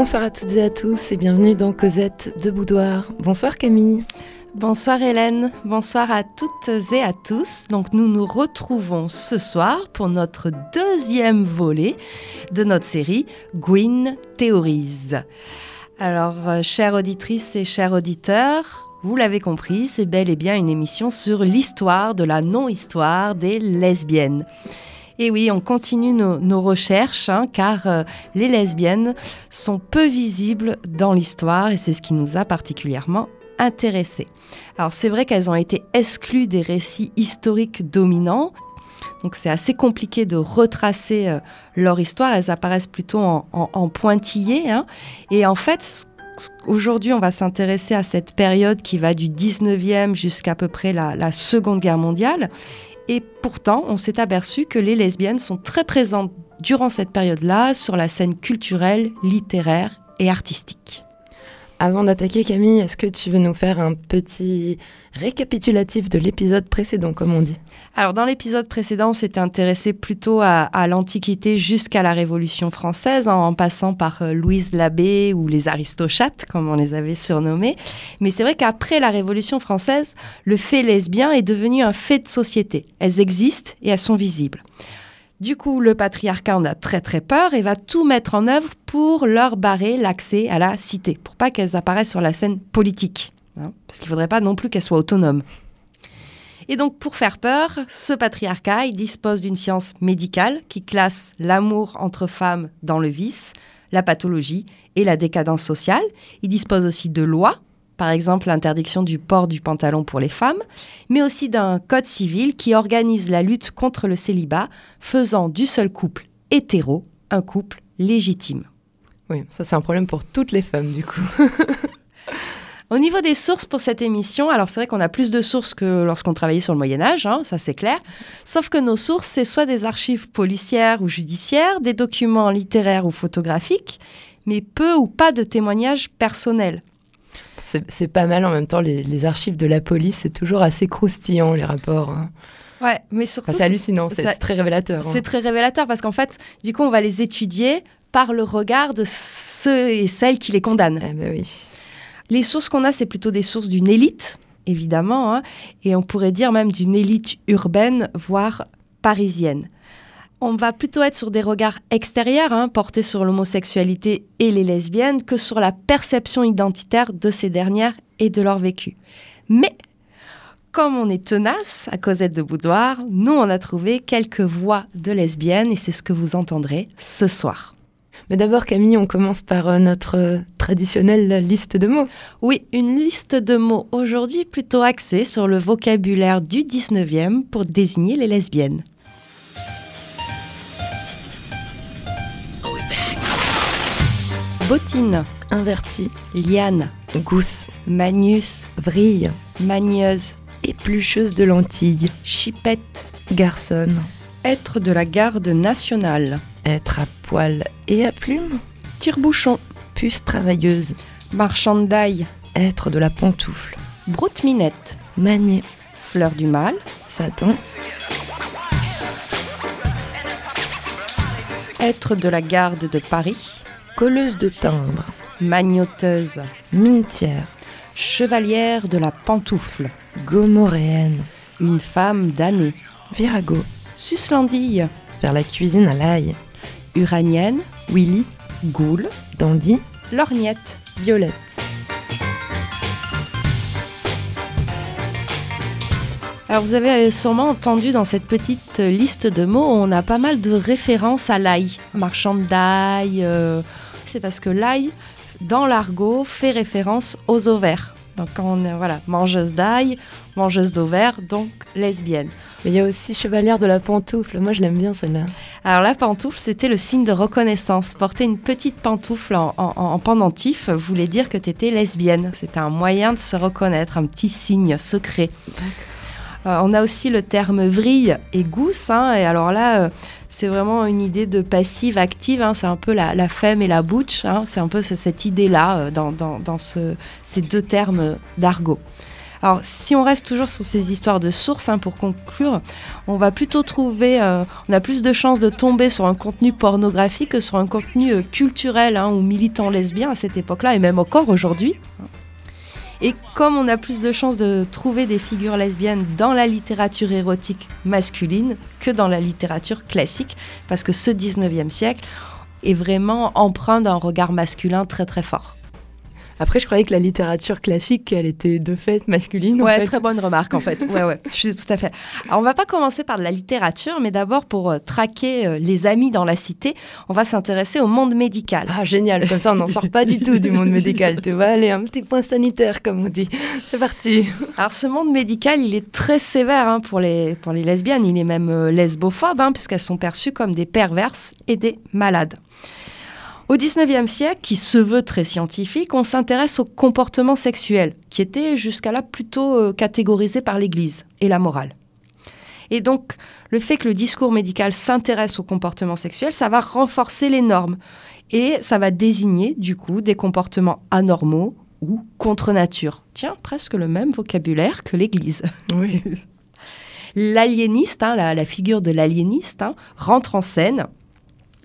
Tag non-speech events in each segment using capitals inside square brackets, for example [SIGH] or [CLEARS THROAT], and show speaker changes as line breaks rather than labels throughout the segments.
Bonsoir à toutes et à tous et bienvenue dans Cosette de Boudoir. Bonsoir Camille.
Bonsoir Hélène, bonsoir à toutes et à tous. Donc nous nous retrouvons ce soir pour notre deuxième volet de notre série Gwyn théorise. Alors, euh, chères auditrices et chers auditeurs, vous l'avez compris, c'est bel et bien une émission sur l'histoire de la non-histoire des lesbiennes. Et oui, on continue nos, recherches, hein, car euh, les lesbiennes sont peu visibles dans l'histoire et c'est ce qui nous a particulièrement intéressés. Alors c'est vrai qu'elles ont été exclues des récits historiques dominants, donc c'est assez compliqué de retracer euh, leur histoire, elles apparaissent plutôt en, pointillés. Hein. Et en fait, aujourd'hui on va s'intéresser à cette période qui va du 19e jusqu'à peu près la Seconde Guerre mondiale. Et pourtant, on s'est aperçu que les lesbiennes sont très présentes durant cette période-là sur la scène culturelle, littéraire et artistique.
Avant d'attaquer Camille, est-ce que tu veux nous faire un petit récapitulatif de l'épisode précédent, comme on dit?
Alors dans l'épisode précédent, on s'était intéressé plutôt à, l'Antiquité jusqu'à la Révolution française, en, passant par euh, Louise Labbé ou les Aristochates, comme on les avait surnommés. Mais c'est vrai qu'après la Révolution française, le fait lesbien est devenu un fait de société. Elles existent et elles sont visibles. Du coup, le patriarcat en a très très peur et va tout mettre en œuvre pour leur barrer l'accès à la cité, pour pas qu'elles apparaissent sur la scène politique. Hein, parce qu'il ne faudrait pas non plus qu'elle soit autonome. Et donc, pour faire peur, ce patriarcat, dispose d'une science médicale qui classe l'amour entre femmes dans le vice, la pathologie et la décadence sociale. Il dispose aussi de lois, par exemple l'interdiction du port du pantalon pour les femmes, mais aussi d'un code civil qui organise la lutte contre le célibat, faisant du seul couple hétéro un couple légitime.
Oui, ça c'est un problème pour toutes les femmes du coup. [LAUGHS]
Au niveau des sources pour cette émission, alors c'est vrai qu'on a plus de sources que lorsqu'on travaillait sur le Moyen Âge, hein, ça c'est clair. Sauf que nos sources, c'est soit des archives policières ou judiciaires, des documents littéraires ou photographiques, mais peu ou pas de témoignages personnels.
C'est pas mal en même temps, les, archives de la police, c'est toujours assez croustillant les rapports. Hein.
Ouais, mais surtout.
c'est hallucinant, c'est très révélateur.
C'est hein. très révélateur parce qu'en fait, du coup, on va les étudier par le regard de ceux et celles qui les condamnent.
Eh ben oui.
Les sources qu'on a, c'est plutôt des sources d'une élite, évidemment, hein, et on pourrait dire même d'une élite urbaine, voire parisienne. On va plutôt être sur des regards extérieurs, hein, portés sur l'homosexualité et les lesbiennes, que sur la perception identitaire de ces dernières et de leur vécu. Mais, comme on est tenace à Cosette de Boudoir, nous on a trouvé quelques voix de lesbiennes et c'est ce que vous entendrez ce soir.
Mais d'abord, Camille, on commence par euh, notre euh, traditionnelle liste de mots.
Oui, une liste de mots aujourd'hui plutôt axée sur le vocabulaire du 19e pour désigner les lesbiennes. Bottine,
inverti,
liane,
gousse,
magnus,
vrille,
magneuse,
éplucheuse de lentilles,
chipette,
garçonne,
être de la garde nationale,
être à poil et à plume,
tire-bouchon,
puce travailleuse,
marchande d'ail,
être de la pantoufle,
broute-minette,
manier,
fleur du mal,
satin,
être de la garde de Paris,
colleuse de timbre,
magnoteuse,
minetière,
chevalière de la pantoufle,
gomoréenne,
une femme d'année,
virago,
suslandille,
faire la cuisine à l'ail,
uranienne,
Willy,
goule,
dandy,
lorgnette,
violette.
Alors vous avez sûrement entendu dans cette petite liste de mots, on a pas mal de références à l'ail, marchand d'ail. Euh, c'est parce que l'ail, dans l'argot, fait référence aux ovaires. Donc quand on est voilà, mangeuse d'ail, mangeuse d'ovaires, donc lesbienne.
Mais il y a aussi chevalière de la pantoufle. Moi, je l'aime bien celle-là.
Alors la pantoufle, c'était le signe de reconnaissance. Porter une petite pantoufle en, pendentif voulait dire que tu étais lesbienne. C'était un moyen de se reconnaître, un petit signe secret. Euh, on a aussi le terme vrille et gousse. Hein, et alors là, euh, c'est vraiment une idée de passive active. Hein, c'est un peu la, femme et la butch. Hein, c'est un peu cette idée-là euh, dans, ces deux termes d'argot. Alors, si on reste toujours sur ces histoires de sources, hein, pour conclure, on va plutôt trouver, euh, on a plus de chances de tomber sur un contenu pornographique que sur un contenu euh, culturel ou militant lesbien à cette époque-là, et même encore aujourd'hui. Et comme on a plus de chances de trouver des figures lesbiennes dans la littérature érotique masculine que dans la littérature classique, parce que ce 19e siècle est vraiment empreint d'un regard masculin très très fort.
Après, je croyais que la littérature classique, elle était de fait masculine.
Ouais,
en fait.
très bonne remarque en fait. Ouais, ouais, je suis tout à fait. Alors, on va pas commencer par de la littérature, mais d'abord pour euh, traquer euh, les amis dans la cité, on va s'intéresser au monde médical.
Ah, génial. Comme ça, on n'en sort pas du tout du monde médical. Tu vois, allez, un petit point sanitaire, comme on dit. C'est parti.
Alors, ce monde médical, il est très sévère hein, pour, les, pour les lesbiennes. Il est même euh, lesbophobe, hein, puisqu'elles sont perçues comme des perverses et des malades. Au XIXe siècle, qui se veut très scientifique, on s'intéresse au comportement sexuel, qui était jusqu'à là plutôt euh, catégorisé par l'Église et la morale. Et donc, le fait que le discours médical s'intéresse au comportement sexuel, ça va renforcer les normes. Et ça va désigner, du coup, des comportements anormaux ou contre nature. Tiens, presque le même vocabulaire que l'Église. [LAUGHS]
Oui.
L'aliéniste, hein, la, la, figure de l'aliéniste, hein, rentre en scène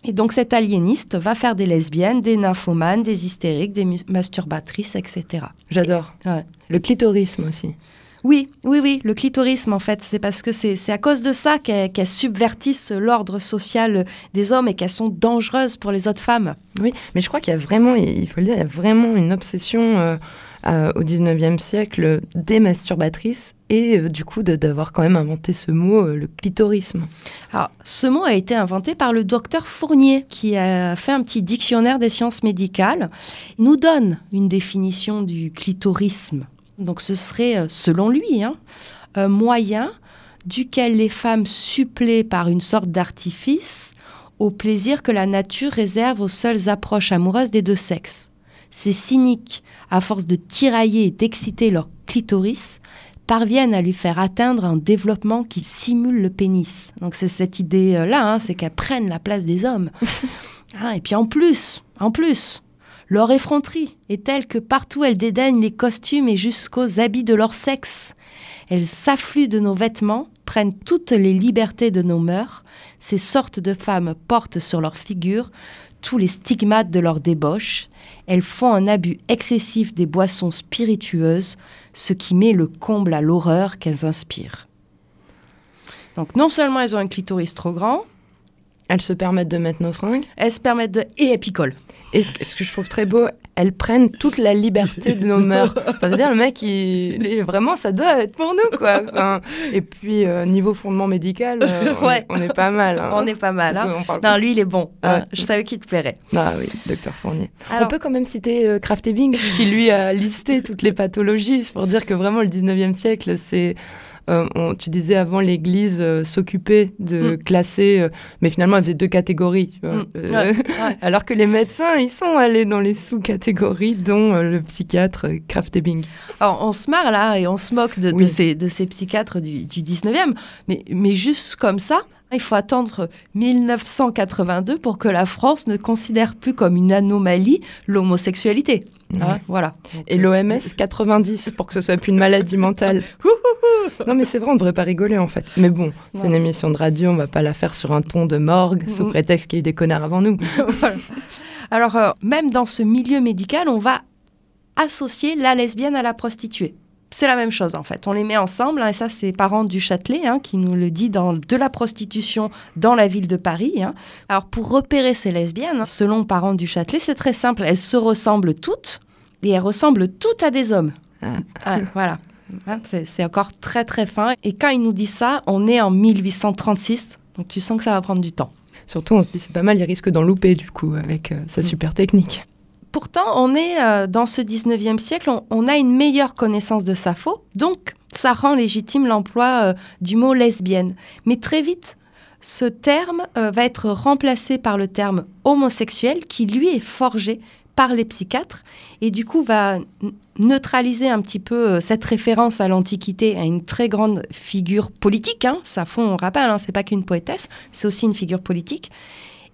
et donc cet aliéniste va faire des lesbiennes, des nymphomanes, des hystériques, des masturbatrices, etc.
J'adore. Ouais. Le clitorisme aussi.
Oui, oui, oui, le clitorisme en fait, c'est parce que c'est à cause de ça qu'elles qu subvertissent l'ordre social des hommes et qu'elles sont dangereuses pour les autres femmes.
Oui, mais je crois qu'il y a vraiment, il faut le dire, il y a vraiment une obsession euh, euh, au 19e siècle des masturbatrices et euh, du coup d'avoir quand même inventé ce mot, euh, le clitorisme.
Alors, ce mot a été inventé par le docteur Fournier, qui a fait un petit dictionnaire des sciences médicales. Nous donne une définition du clitorisme. Donc, ce serait, selon lui, hein, un moyen duquel les femmes suppléent par une sorte d'artifice au plaisir que la nature réserve aux seules approches amoureuses des deux sexes. Ces cyniques, à force de tirailler et d'exciter leur clitoris, parviennent à lui faire atteindre un développement qui simule le pénis. Donc c'est cette idée-là, hein, c'est qu'elles prennent la place des hommes. ah, [LAUGHS] et puis en plus, en plus, leur effronterie est telle que partout elles dédaignent les costumes et jusqu'aux habits de leur sexe. Elles s'affluent de nos vêtements, prennent toutes les libertés de nos mœurs. Ces sortes de femmes portent sur leur figure tous les stigmates de leur débauche. Elles font un abus excessif des boissons spiritueuses, ce qui met le comble à l'horreur qu'elles inspirent. Donc non seulement elles ont un clitoris trop grand,
elles se permettent de mettre nos fringues,
elles se permettent de... et elles picolent.
Et ce, ce, que je trouve très beau, elles prennent toute la liberté de nos [LAUGHS] mœurs. Ça veut dire le mec, il, vraiment, ça doit être pour nous, quoi. Enfin, et puis euh, niveau fondement médical, euh, on,
ouais.
est, on, est, pas mal. Hein.
On est pas mal. Hein. Non, lui, il est bon. Hein. Je savais qu'il te plairait.
Ah oui, docteur Fournier. Alors, on peut quand même citer euh, Kraft Ebing, qui lui a listé toutes les pathologies. Pour dire que vraiment le 19e siècle, c'est euh, on, tu disais avant, l'Église euh, s'occupait de mm. classer, euh, mais finalement, elle faisait deux catégories.
Mm. ouais, [LAUGHS] ouais.
alors que les médecins, ils sont allés dans les sous-catégories, dont le psychiatre Kraft Ebing.
Alors, on se marre là et on se moque de, oui. de, ces, de ces psychiatres du, du 19e, mais, mais juste comme ça, il faut attendre 1982 pour que la France ne considère plus comme une anomalie l'homosexualité. Hein, voilà.
Et l'OMS 90 [LAUGHS] pour que ce soit plus une maladie mentale. [LAUGHS] non mais c'est vrai, on ne devrait pas rigoler en fait. Mais bon, c'est une émission de radio, on va pas la faire sur un ton de morgue mmh. sous prétexte qu'il y a eu des connards avant nous. [LAUGHS]
voilà. Alors euh, même dans ce milieu médical, on va associer la lesbienne à la prostituée. C'est la même chose en fait. On les met ensemble, hein, et ça c'est Parent du Châtelet hein, qui nous le dit dans De la prostitution dans la ville de Paris. Hein. Alors pour repérer ces lesbiennes, selon Parent du Châtelet, c'est très simple. Elles se ressemblent toutes et elles ressemblent toutes à des hommes. Ah. Ah, voilà. C'est encore très très fin. Et quand il nous dit ça, on est en 1836, donc tu sens que ça va prendre du temps.
Surtout, on se dit c'est pas mal, il risque d'en louper du coup avec euh, sa super technique.
Pourtant, on est euh, dans ce 19e siècle, on, a une meilleure connaissance de Sappho, donc ça rend légitime l'emploi euh, du mot lesbienne. Mais très vite, ce terme euh, va être remplacé par le terme homosexuel qui, lui, est forgé par les psychiatres et du coup va neutraliser un petit peu cette référence à l'Antiquité, à une très grande figure politique. Hein. Sappho, on rappelle, hein, c'est pas qu'une poétesse, c'est aussi une figure politique.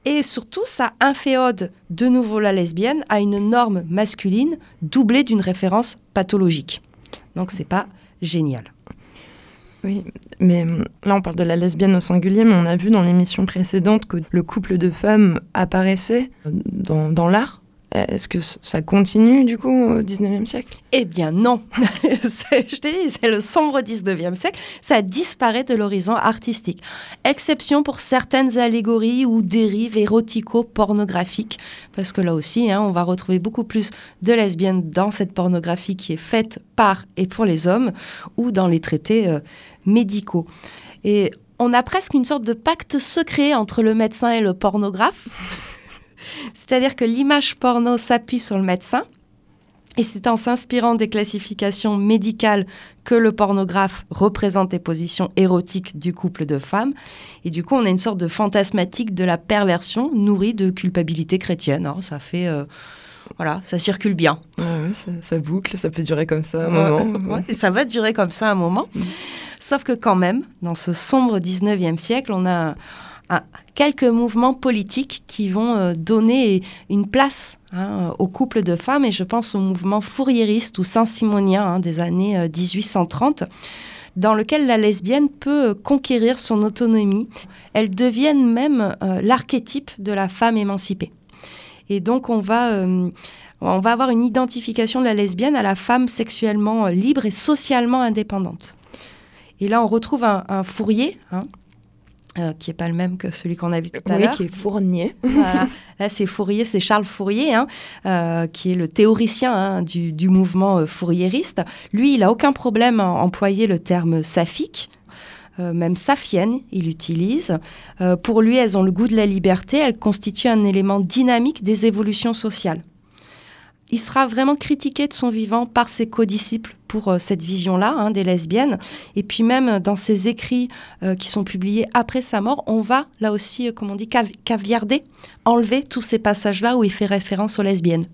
Et surtout, ça inféode de nouveau la lesbienne à une norme masculine doublée d'une référence pathologique. Donc c'est pas génial.
Oui, mais hum, là on parle de la lesbienne au singulier, mais on a vu dans l'émission précédente que le couple de femmes apparaissait dans, dans l'art est-ce que ça continue du coup au 19e siècle?
Eh bien non. [LAUGHS] je t'ai dit, c'est le sombre 19e siècle. Ça disparaît de l'horizon artistique. Exception pour certaines allégories ou dérives érotico-pornographiques. Parce que là aussi, hein, on va retrouver beaucoup plus de lesbiennes dans cette pornographie qui est faite par et pour les hommes ou dans les traités euh, médicaux. Et on a presque une sorte de pacte secret entre le médecin et le pornographe. C'est-à-dire que l'image porno s'appuie sur le médecin. Et c'est en s'inspirant des classifications médicales que le pornographe représente les positions érotiques du couple de femmes. Et du coup, on a une sorte de fantasmatique de la perversion nourrie de culpabilité chrétienne. Hein. Ça fait. Euh, voilà, ça circule bien.
ça, boucle, ça peut durer comme ça un moment.
et ça va durer comme ça un moment. Mm. Sauf que quand même, dans ce sombre 19e siècle, on a quelques mouvements politiques qui vont euh, donner une place hein, au couple de femmes, et je pense au mouvement fourriériste ou saint-simonien hein, des années 1830 euh, dans lequel la lesbienne peut euh, conquérir son autonomie. Elles deviennent même l'archétype de la femme émancipée. Et donc on va, on va avoir une identification de la lesbienne à la femme sexuellement libre et socialement indépendante. Et là, on retrouve un, Fourier, hein, euh, qui n'est pas le même que celui qu'on a vu tout à l'heure.
qui est Fournier.
voilà. [LAUGHS] Là, c'est Fourier, c'est Charles Fourier, hein, euh, qui est le théoricien hein, du, du, mouvement euh, fourriériste. Lui, il n'a aucun problème à employer le terme saphique. même saphienne, il utilise. pour lui, elles ont le goût de la liberté, elles constituent un élément dynamique des évolutions sociales il sera vraiment critiqué de son vivant par ses codisciples pour euh, cette vision-là hein, des lesbiennes. Et puis même dans ses écrits euh, qui sont publiés après sa mort, on va là aussi, euh, comme on dit, caviarder, enlever tous ces passages-là où il fait référence aux lesbiennes.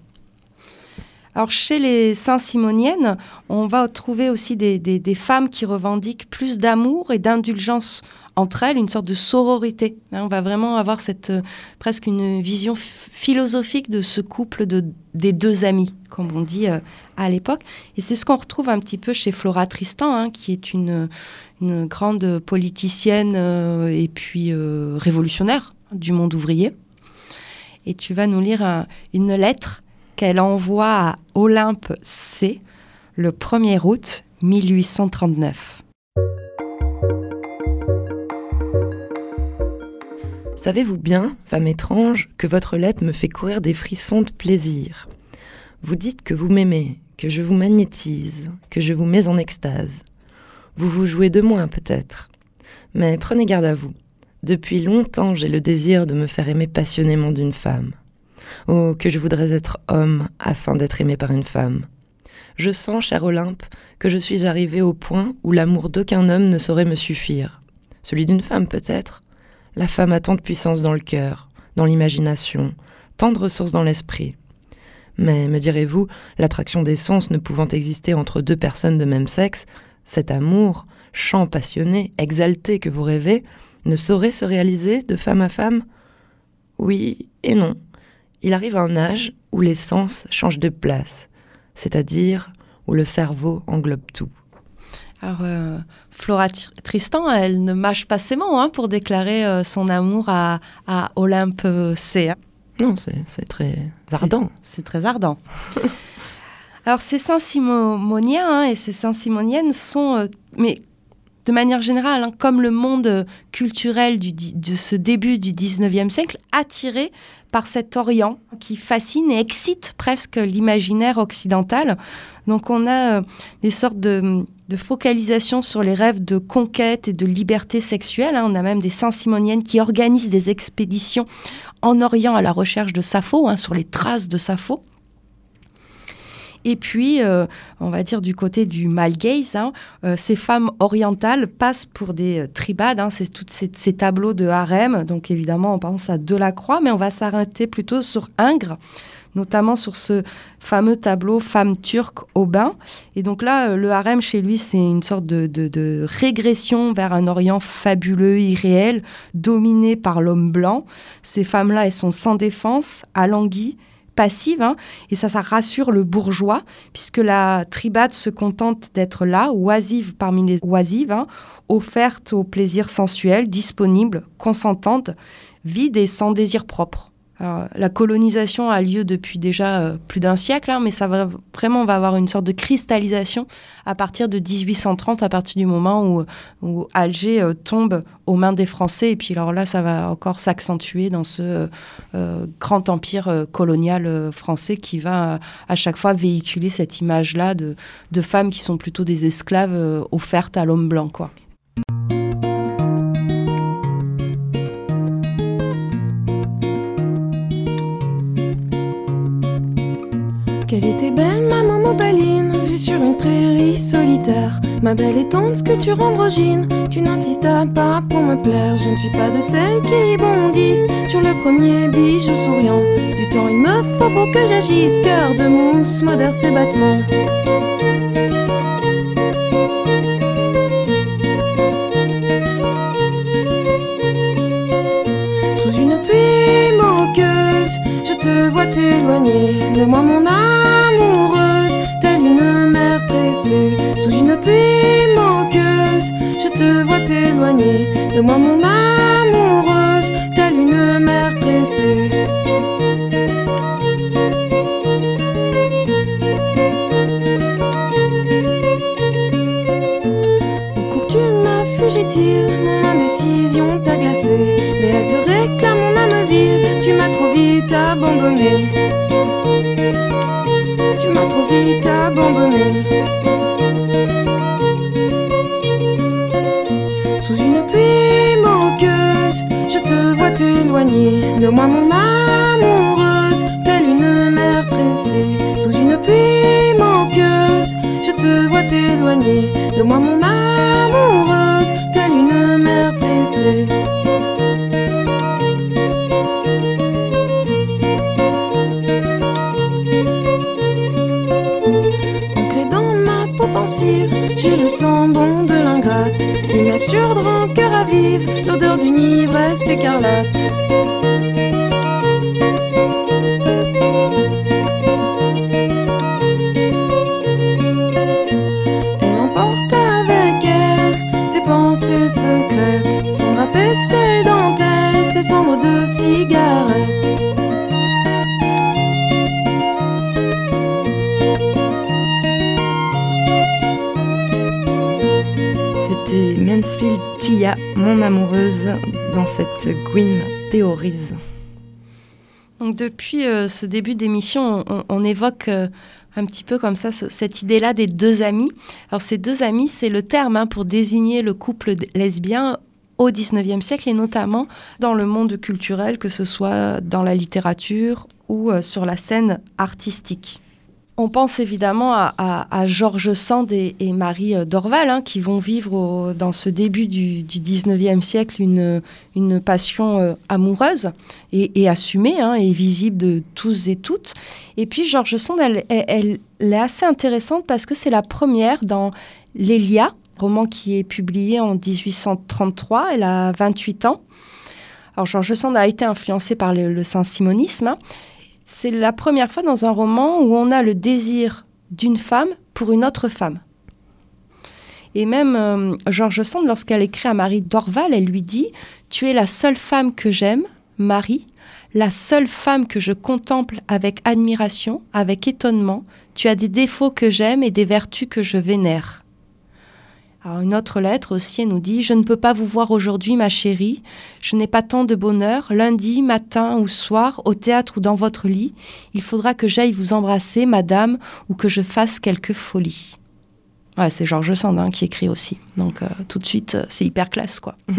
Alors chez les Saint-Simoniennes, on va trouver aussi des, femmes qui revendiquent plus d'amour et d'indulgence entre elles, une sorte de sororité. Hein, on va vraiment avoir cette, euh, presque une vision philosophique de ce couple de, des deux amis, comme on dit euh, à l'époque. Et c'est ce qu'on retrouve un petit peu chez Flora Tristan, hein, qui est une, grande politicienne euh, et puis révolutionnaire du monde ouvrier. Et tu vas nous lire une lettre qu'elle envoie à Olympe C le 1er août 1839.
Savez-vous bien, femme étrange, que votre lettre me fait courir des frissons de plaisir? Vous dites que vous m'aimez, que je vous magnétise, que je vous mets en extase. Vous vous jouez de moi, peut-être. Mais prenez garde à vous. Depuis longtemps, j'ai le désir de me faire aimer passionnément d'une femme. Oh, que je voudrais être homme afin d'être aimé par une femme. Je sens, cher Olympe, que je suis arrivé au point où l'amour d'aucun homme ne saurait me suffire. Celui d'une femme, peut-être? La femme a tant de puissance dans le cœur, dans l'imagination, tant de ressources dans l'esprit. Mais, me direz-vous, l'attraction des sens ne pouvant exister entre deux personnes de même sexe, cet amour, chant passionné, exalté que vous rêvez, ne saurait se réaliser de femme à femme? Oui et non il arrive à un âge où les sens changent de place, c'est-à-dire où le cerveau englobe tout.
Alors, euh, Flora Tristan, elle ne mâche pas ses mots hein, pour déclarer euh, son amour à, Olympe euh, C. Hein.
Non, c'est très ardent.
C'est très ardent. [LAUGHS] Alors, ces Saint-Simoniens hein, et ces Saint-Simoniennes sont, mais de manière générale, comme le monde culturel de ce début du 19e siècle, attirés par cet Orient qui fascine et excite presque l'imaginaire occidental. Donc on a euh, des sortes de, focalisation sur les rêves de conquête et de liberté sexuelle. Hein. On a même des Saint-Simoniennes qui organisent des expéditions en Orient à la recherche de Sappho, hein, sur les traces de Sappho. Et puis, euh, on va dire du côté du male gaze, hein, euh, ces femmes orientales passent pour des euh, tribades. Hein, c'est tous ces, tableaux de harem. Donc évidemment, on pense à Delacroix, mais on va s'arrêter plutôt sur Ingres notamment sur ce fameux tableau Femme turque au bain. Et donc là, le harem chez lui, c'est une sorte de, régression vers un Orient fabuleux, irréel, dominé par l'homme blanc. Ces femmes-là, elles sont sans défense, alanguies, passive, hein, et ça, ça rassure le bourgeois, puisque la tribade se contente d'être là, oisive parmi les oisives, hein, offerte au plaisir sensuel, disponible, consentante, vide et sans désir propre la colonisation a lieu depuis déjà euh, plus d'un siècle, hein, mais ça va vraiment va avoir une sorte de cristallisation à partir de 1830, à partir du moment où, Alger euh, tombe aux mains des Français. Et puis alors là, ça va encore s'accentuer dans ce euh, grand empire colonial français qui va à chaque fois véhiculer cette image-là de, de, femmes qui sont plutôt des esclaves offertes à l'homme blanc, quoi.
Qu'elle était belle, ma maman baline, vue sur une prairie solitaire. Ma belle et tendre sculpture androgyne, tu n'insistas pas pour me plaire. Je ne suis pas de celles qui bondissent sur le premier bijou souriant. Du temps il me faut pour que j'agisse, cœur de mousse, modère ses battements. Sous une pluie moqueuse, je te vois t'éloigner de moi, mon âme sous une pluie moqueuse. Je te vois t'éloigner de moi, mon amoureuse, telle une mère pressée. Au cours tu m'as fugitive, mon indécision t'a glacé. Mais elle te réclame mon âme vive, tu m'as trop vite abandonné. Tu m'as trop vite abandonné. De moi, mon amoureuse, telle une mer pressée. Sous une pluie moqueuse, je te vois t'éloigner de moi, mon amoureuse, telle une mer pressée. Ancré dans ma peau pensive, j'ai le sang bon de l'ingrate, une absurde rancœur vive l'odeur d'une ivresse écarlate. Pensées secrètes, son drapé, ses dentelles, ses cendres de cigarettes.
C'était Mansfield Tia, mon amoureuse, dans cette Gwyn théorise.
Donc depuis euh, ce début d'émission, on, évoque euh, un petit peu comme ça cette idée-là des deux amis. Alors ces deux amis, c'est le terme hein, pour désigner le couple lesbien au XIXe siècle et notamment dans le monde culturel, que ce soit dans la littérature ou euh, sur la scène artistique. On pense évidemment à, Georges Sand et, Marie euh, Dorval, hein, qui vont vivre dans ce début du, XIXe siècle une, passion euh, amoureuse et, assumée hein, et visible de tous et toutes. Et puis Georges Sand, elle, est assez intéressante parce que c'est la première dans L'Elia, roman qui est publié en 1833. Elle a 28 ans. Alors Georges Sand a été influencé par le, saint-simonisme. Hein, c'est la première fois dans un roman où on a le désir d'une femme pour une autre femme. Et même euh, Georges Sand, lorsqu'elle écrit à Marie Dorval, elle lui dit Tu es la seule femme que j'aime, Marie, la seule femme que je contemple avec admiration, avec étonnement. Tu as des défauts que j'aime et des vertus que je vénère une autre lettre aussi, elle nous dit Je ne peux pas vous voir aujourd'hui, ma chérie. Je n'ai pas tant de bonheur. Lundi, matin ou soir, au théâtre ou dans votre lit, il faudra que j'aille vous embrasser, madame, ou que je fasse quelque folie. Ouais, c'est Georges Sand hein, qui écrit aussi. Donc, euh, tout de suite, euh, c'est hyper classe, quoi. [LAUGHS]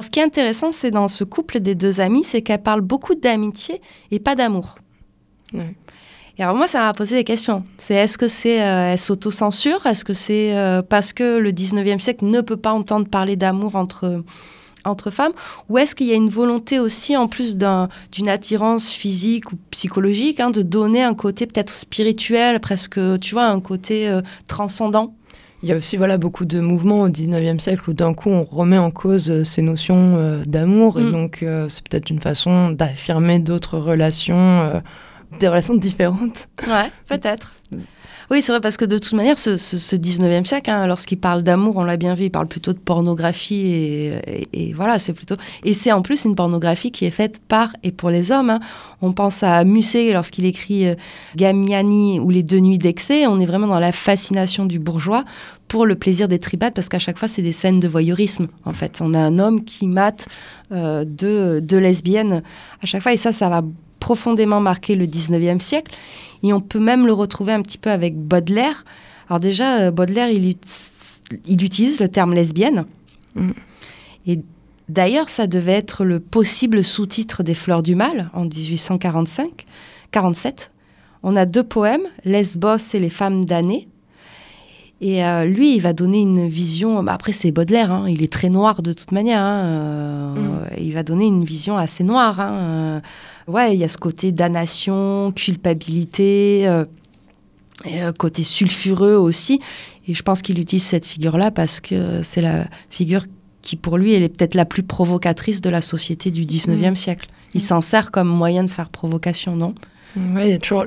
Ce qui est intéressant, c'est dans ce couple des deux amis, c'est qu'elle parle beaucoup d'amitié et pas d'amour. Et alors moi, ça m'a posé des questions. C'est est-ce que c'est euh, s'auto-censure Est-ce que c'est euh, parce que le 19e siècle ne peut pas entendre parler d'amour entre, entre femmes? Ou est-ce qu'il y a une volonté aussi, en plus d'une attirance physique ou psychologique, hein, de donner un côté peut-être spirituel, presque, tu vois, un côté euh, transcendant?
Il y a aussi voilà, beaucoup de mouvements au 19e siècle où d'un coup on remet en cause ces notions d'amour et mm. donc c'est peut-être une façon d'affirmer d'autres relations des relations différentes.
Ouais, peut-être. Oui, c'est vrai, parce que de toute manière, ce, 19e siècle, hein, lorsqu'il parle d'amour, on l'a bien vu, il parle plutôt de pornographie et, voilà, c'est plutôt. Et c'est en plus une pornographie qui est faite par et pour les hommes. Hein. On pense à Musset lorsqu'il écrit euh, Gamiani ou Les Deux Nuits d'Excès. On est vraiment dans la fascination du bourgeois pour le plaisir des tribades, parce qu'à chaque fois, c'est des scènes de voyeurisme, en fait. On a un homme qui mate euh, deux, lesbiennes à chaque fois, et ça, ça va profondément marquer le 19e siècle. Et on peut même le retrouver un petit peu avec Baudelaire. Alors déjà, euh, Baudelaire, il, il utilise le terme lesbienne. Mm. Et d'ailleurs, ça devait être le possible sous-titre des Fleurs du Mal en 1845, 47. On a deux poèmes, Lesbos et les femmes damnées. Et euh, lui, il va donner une vision. Bah, après, c'est Baudelaire, hein, il est très noir de toute manière. Hein, euh, mm. Il va donner une vision assez noire. Hein, ouais, il y a ce côté damnation, culpabilité, euh, et, euh, côté sulfureux aussi. Et je pense qu'il utilise cette figure-là parce que c'est la figure qui, pour lui, elle est peut-être la plus provocatrice de la société du 19e mm. siècle. Il mm. s'en sert comme moyen de faire provocation, non?
Oui, il y a toujours...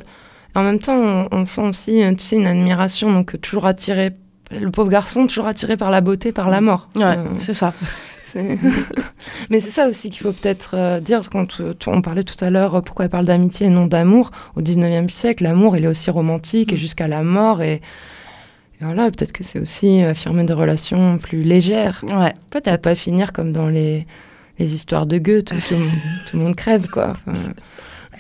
En même temps, on, sent aussi tu sais, une admiration, donc toujours attiré le pauvre garçon toujours attiré par la beauté, par la mort.
Ouais, euh, c'est ça. [LAUGHS] [LAUGHS]
Mais c'est ça aussi qu'il faut peut-être euh, dire quand euh, on parlait tout à l'heure euh, pourquoi elle parle d'amitié et non d'amour. Au 19e siècle, l'amour, il est aussi romantique et mm. jusqu'à la mort. Et, voilà, peut-être que c'est aussi affirmer des relations plus légères.
Ouais, peut-être.
Pas finir comme dans les, les histoires de Goethe où tout, tout, le monde crève, quoi. [LAUGHS]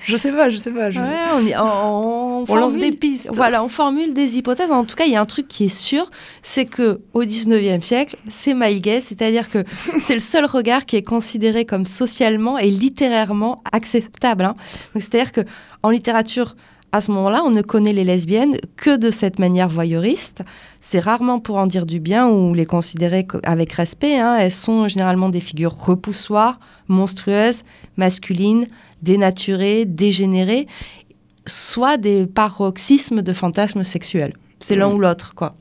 Je sais pas, je sais pas.
on,
lance des pistes.
Voilà, on formule des hypothèses. En tout cas, il y a un truc qui est sûr, c'est que au 19e siècle, c'est my guess, c'est-à-dire que [LAUGHS] c'est le seul regard qui est considéré comme socialement et littérairement acceptable. Hein. C'est-à-dire que en littérature, à ce moment-là, on ne connaît les lesbiennes que de cette manière voyeuriste. C'est rarement pour en dire du bien ou les considérer avec respect. Hein. Elles sont généralement des figures repoussoires, monstrueuses, masculines, dénaturés, dégénérés, soit des paroxysmes de fantasmes sexuels. C'est l'un ou l'autre, quoi.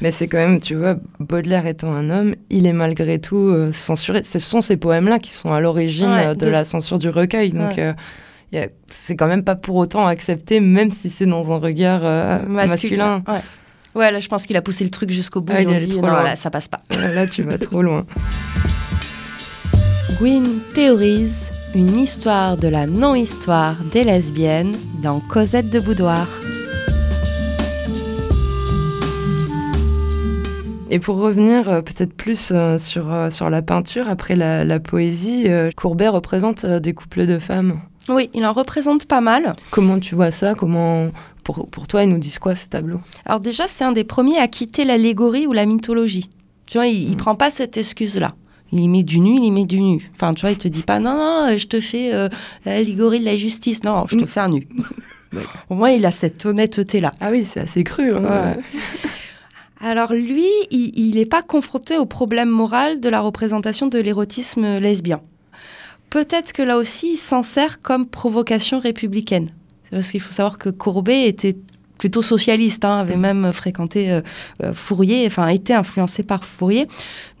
Mais c'est quand même, tu vois, Baudelaire étant un homme, il est malgré tout euh, censuré. Ce sont ces poèmes-là qui sont à l'origine euh, de, la censure du recueil. Donc, euh, c'est quand même pas pour autant accepté, même si c'est dans un regard masculin.
Ouais. là, je pense qu'il a poussé le truc jusqu'au bout. Ah, il a dit, non, là, ça passe pas.
Là, tu vas trop loin.
Gwyn théorise une histoire de la non-histoire des lesbiennes dans Cosette de Boudoir.
Et pour revenir euh, peut-être plus euh, sur, euh, sur la peinture, après la, poésie, Courbet représente des couples de femmes.
Oui, il en représente pas mal.
Comment tu vois ça? Comment, pour, pour toi, ils nous disent quoi ces tableaux
Alors déjà, c'est un des premiers à quitter l'allégorie ou la mythologie. Tu vois, il, ne mm. prend pas cette excuse-là il y met du nu, il y met du nu. Enfin, tu vois, il te dit pas, non, non, je te fais euh, l'allégorie de la justice. Non, je te fais un nu. [LAUGHS] Au moins, il a cette honnêteté-là.
Ah oui, c'est assez cru. Hein. [LAUGHS]
Alors lui, il n'est pas confronté au problème moral de la représentation de l'érotisme lesbien. Peut-être que là aussi, il s'en sert comme provocation républicaine. Parce qu'il faut savoir que Courbet était plutôt socialiste, hein, avait même fréquenté euh, euh, Fourier, enfin été influencé par Fourier.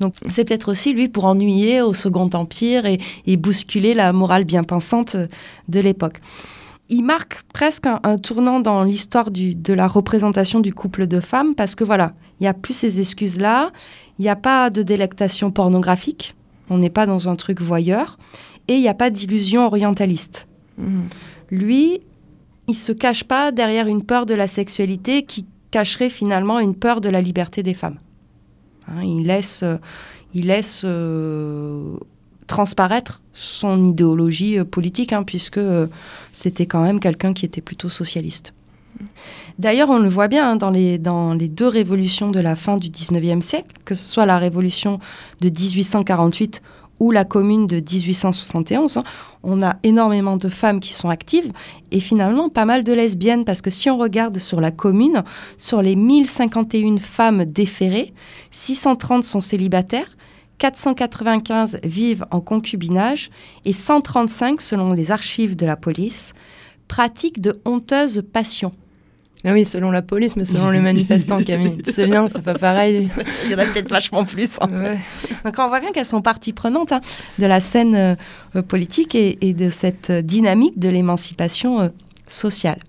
Donc c'est peut-être aussi lui pour ennuyer au Second Empire et, bousculer la morale bien pensante de l'époque. Il marque presque un, tournant dans l'histoire de la représentation du couple de femmes parce que voilà, il n'y a plus ces excuses-là, il n'y a pas de délectation pornographique, on n'est pas dans un truc voyeur, et il n'y a pas d'illusion orientaliste. Mmh. Lui, il se cache pas derrière une peur de la sexualité qui cacherait finalement une peur de la liberté des femmes. Hein, il laisse, euh, il laisse euh, transparaître son idéologie euh, politique, hein, puisque c'était quand même quelqu'un qui était plutôt socialiste. D'ailleurs, on le voit bien hein, dans, les, dans les deux révolutions de la fin du 19e siècle, que ce soit la révolution de 1848 ou la commune de 1871, hein, on a énormément de femmes qui sont actives et finalement pas mal de lesbiennes parce que si on regarde sur la commune, sur les 1051 femmes déférées, 630 sont célibataires, 495 vivent en concubinage et 135, selon les archives de la police, pratiquent de honteuses passions.
Ah oui, selon la police, mais selon les manifestants, [LAUGHS] Camille. Tu sais bien, c'est pas pareil.
Il y en a peut-être vachement plus. Donc on voit bien qu'elles sont partie prenante hein, de la scène euh, politique et, de cette dynamique de l'émancipation sociale.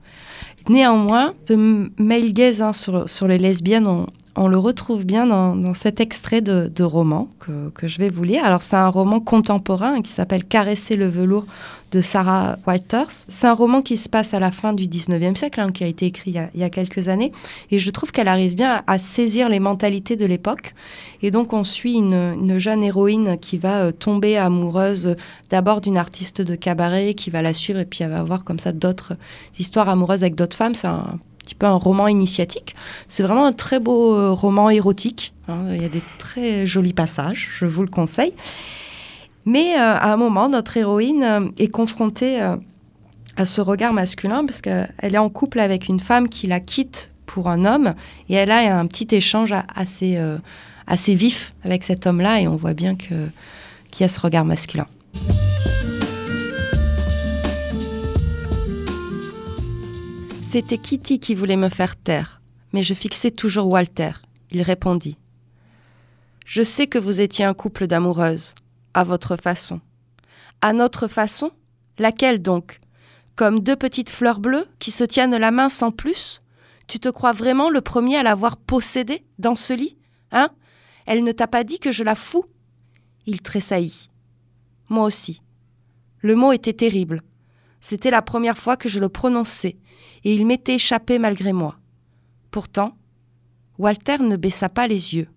Néanmoins, ce male gaze hein, sur, sur les lesbiennes, on, on le retrouve bien dans, cet extrait de, roman que, je vais vous lire. Alors c'est un roman contemporain qui s'appelle Caresser le velours de Sarah Whitehurst. C'est un roman qui se passe à la fin du 19e siècle, hein, qui a été écrit il y a, quelques années. Et je trouve qu'elle arrive bien à, saisir les mentalités de l'époque. Et donc on suit une, jeune héroïne qui va euh, tomber amoureuse d'abord d'une artiste de cabaret, qui va la suivre, et puis elle va avoir comme ça d'autres histoires amoureuses avec d'autres femmes. C'est un petit peu un roman initiatique. C'est vraiment un très beau euh, roman érotique. Hein. Il y a des très jolis passages, je vous le conseille. Mais euh, à un moment, notre héroïne euh, est confrontée à ce regard masculin parce qu'elle est en couple avec une femme qui la quitte pour un homme et elle a un petit échange assez, assez vif avec cet homme-là et on voit bien qu'il y a ce regard masculin. C'était Kitty qui voulait me faire taire, mais je fixais toujours Walter. Il répondit. Je sais que vous étiez un couple d'amoureuses, à votre façon. À notre façon? Laquelle donc? Comme deux petites fleurs bleues qui se tiennent la main sans plus? Tu te crois vraiment le premier à l'avoir possédée dans ce lit Hein? Elle ne t'a pas dit que je la fous? Il tressaillit. Moi aussi. Le mot était terrible. C'était la première fois que je le prononçais, et il m'était échappé malgré moi. Pourtant, Walter ne baissa pas les yeux.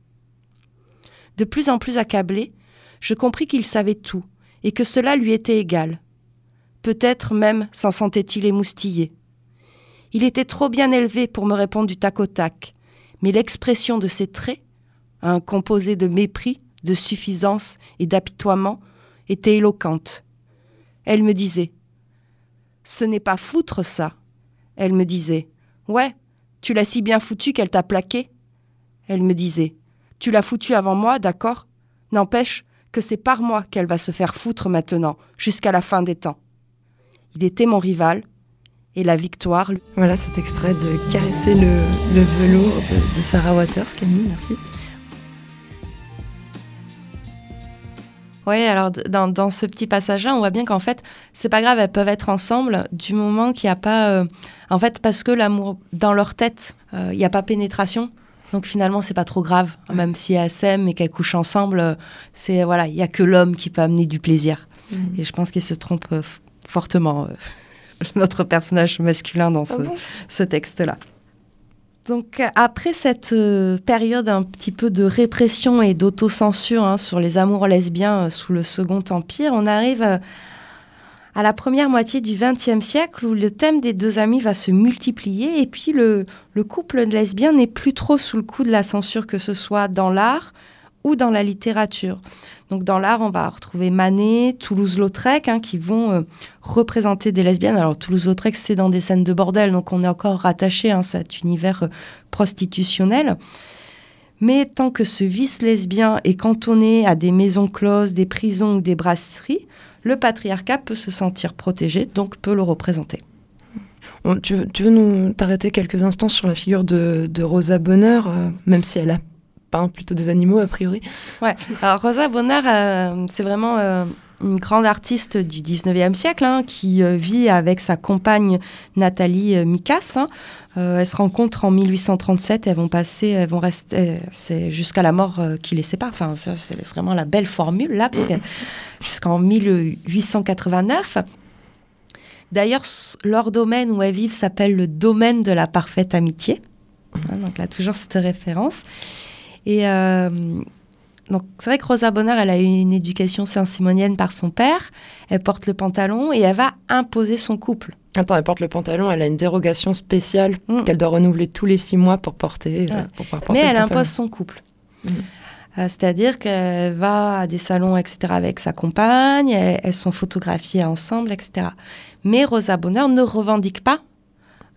De plus en plus accablé, je compris qu'il savait tout, et que cela lui était égal. Peut-être même s'en sentait-il émoustillé. Il était trop bien élevé pour me répondre du tac au tac, mais l'expression de ses traits, un composé de mépris, de suffisance et d'apitoiement, était éloquente. Elle me disait Ce n'est pas foutre ça. Elle me disait Ouais, tu l'as si bien foutu qu'elle t'a plaqué. Elle me disait Tu l'as foutu avant moi, d'accord N'empêche que c'est par moi qu'elle va se faire foutre maintenant, jusqu'à la fin des temps. Il était mon rival, et la victoire.
Voilà cet extrait de Caresser le, velours de, de Sarah Waters, Camille, merci.
Oui, alors dans, ce petit passage-là, on voit bien qu'en fait, c'est pas grave, elles peuvent être ensemble du moment qu'il n'y a pas. Euh, en fait, parce que l'amour, dans leur tête, euh, il n'y a pas pénétration. Donc finalement, c'est pas trop grave, même si elles s'aiment et qu'elles couchent ensemble. Euh, c'est voilà, il y a que l'homme qui peut amener du plaisir. Mmh. Et je pense qu'il se trompe fortement [LAUGHS] notre personnage masculin dans ah ce texte-là. Donc après cette euh, période un petit peu de répression et d'autocensure hein, sur les amours lesbiens euh, sous le Second Empire, on arrive euh, à la première moitié du XXe siècle où le thème des deux amis va se multiplier et puis le, le couple lesbien n'est plus trop sous le coup de la censure que ce soit dans l'art ou dans la littérature. Donc dans l'art, on va retrouver Manet, Toulouse-Lautrec, hein, qui vont euh, représenter des lesbiennes. Alors Toulouse-Lautrec, c'est dans des scènes de bordel, donc on est encore rattaché à hein, cet univers euh, prostitutionnel. Mais tant que ce vice lesbien est cantonné à des maisons closes, des prisons ou des brasseries, le patriarcat peut se sentir protégé, donc peut le représenter.
tu, veux, nous t'arrêter quelques instants sur la figure de, Rosa Bonheur, euh, même si elle a plutôt des animaux a priori.
Ouais. Alors Rosa Bonheur, euh, c'est vraiment euh, une grande artiste du 19e siècle hein, qui euh, vit avec sa compagne Nathalie Mikas. Hein. elles se rencontrent en 1837 elles vont passer, elles vont rester, c'est jusqu'à la mort qui les sépare. Enfin, c'est vraiment la belle formule là, parce [COUGHS] jusqu'en 1889. D'ailleurs, leur domaine où elles vivent s'appelle le domaine de la parfaite amitié. Hein, donc là, toujours cette référence. Et euh, donc, c'est vrai que Rosa Bonheur, elle a eu une éducation saint-simonienne par son père. Elle porte le pantalon et elle va imposer son couple.
Attends, elle porte le pantalon, elle a une dérogation spéciale mm. qu'elle doit renouveler tous les six mois pour porter. Euh, pour
porter Mais elle impose son couple. Mm. Euh, c'est-à-dire qu'elle va à des salons, etc., avec sa compagne, elles, sont photographiées ensemble, etc. Mais Rosa Bonheur ne revendique pas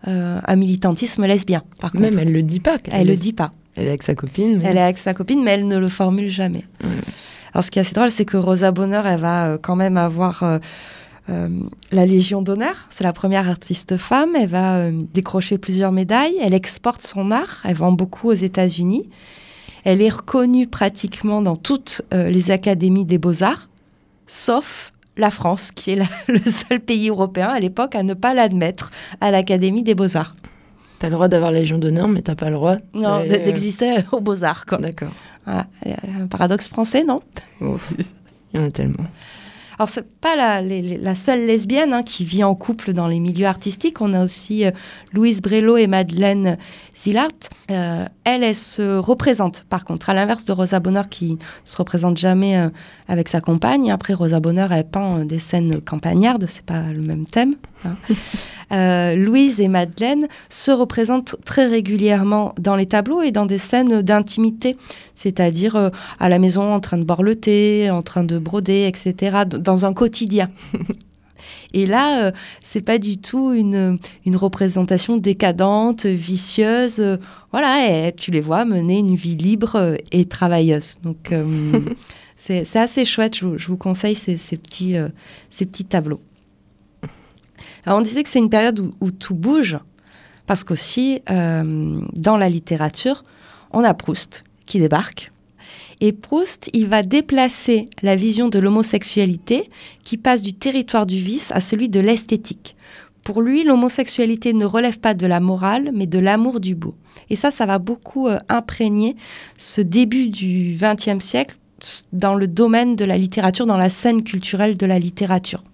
un militantisme lesbien. Par
Même elle le dit pas.
Elle, ne le dit pas.
Elle est avec sa copine.
Elle est avec sa copine, mais elle ne le formule jamais. Alors, ce qui est assez drôle, c'est que Rosa Bonheur, elle va euh, quand même avoir euh, la Légion d'honneur. C'est la première artiste femme. Elle va décrocher plusieurs médailles. Elle exporte son art. Elle vend beaucoup aux États-Unis. Elle est reconnue pratiquement dans toutes les académies des beaux-arts, sauf la France, qui est [LAUGHS] le seul pays européen à l'époque à ne pas l'admettre à l'Académie des beaux-arts.
Tu as le droit d'avoir la Légion d'honneur, mais t'as pas le droit
d'exister [LAUGHS] aux beaux-arts.
D'accord.
un paradoxe français, non?
Il y en a tellement.
Alors, c'est pas la, la, seule lesbienne hein, qui vit en couple dans les milieux artistiques. On a aussi euh, Louise Brello et Madeleine Zillart. Euh, elle, elle se représente, par contre, à l'inverse de Rosa Bonheur qui se représente jamais euh, avec sa compagne. Après, Rosa Bonheur, elle peint des scènes campagnardes, c'est pas le même thème. Hein. Louise et Madeleine se représentent très régulièrement dans les tableaux et dans des scènes d'intimité, c'est-à-dire à la maison en train de boire le thé, en train de broder, etc dans un quotidien. [LAUGHS] Et là, euh, c'est pas du tout une, une, représentation décadente, vicieuse. voilà, tu les vois mener une vie libre et travailleuse. Donc, euh, [LAUGHS] c'est assez chouette. Je, vous conseille ces, ces petits, euh, ces petits tableaux. On disait que c'est une période où, tout bouge, parce qu'aussi, dans la littérature, on a Proust qui débarque et Proust, il va déplacer la vision de l'homosexualité qui passe du territoire du vice à celui de l'esthétique. Pour lui, l'homosexualité ne relève pas de la morale, mais de l'amour du beau. Et ça, ça va beaucoup euh, imprégner ce début du XXe siècle dans le domaine de la littérature, dans la scène culturelle de la littérature.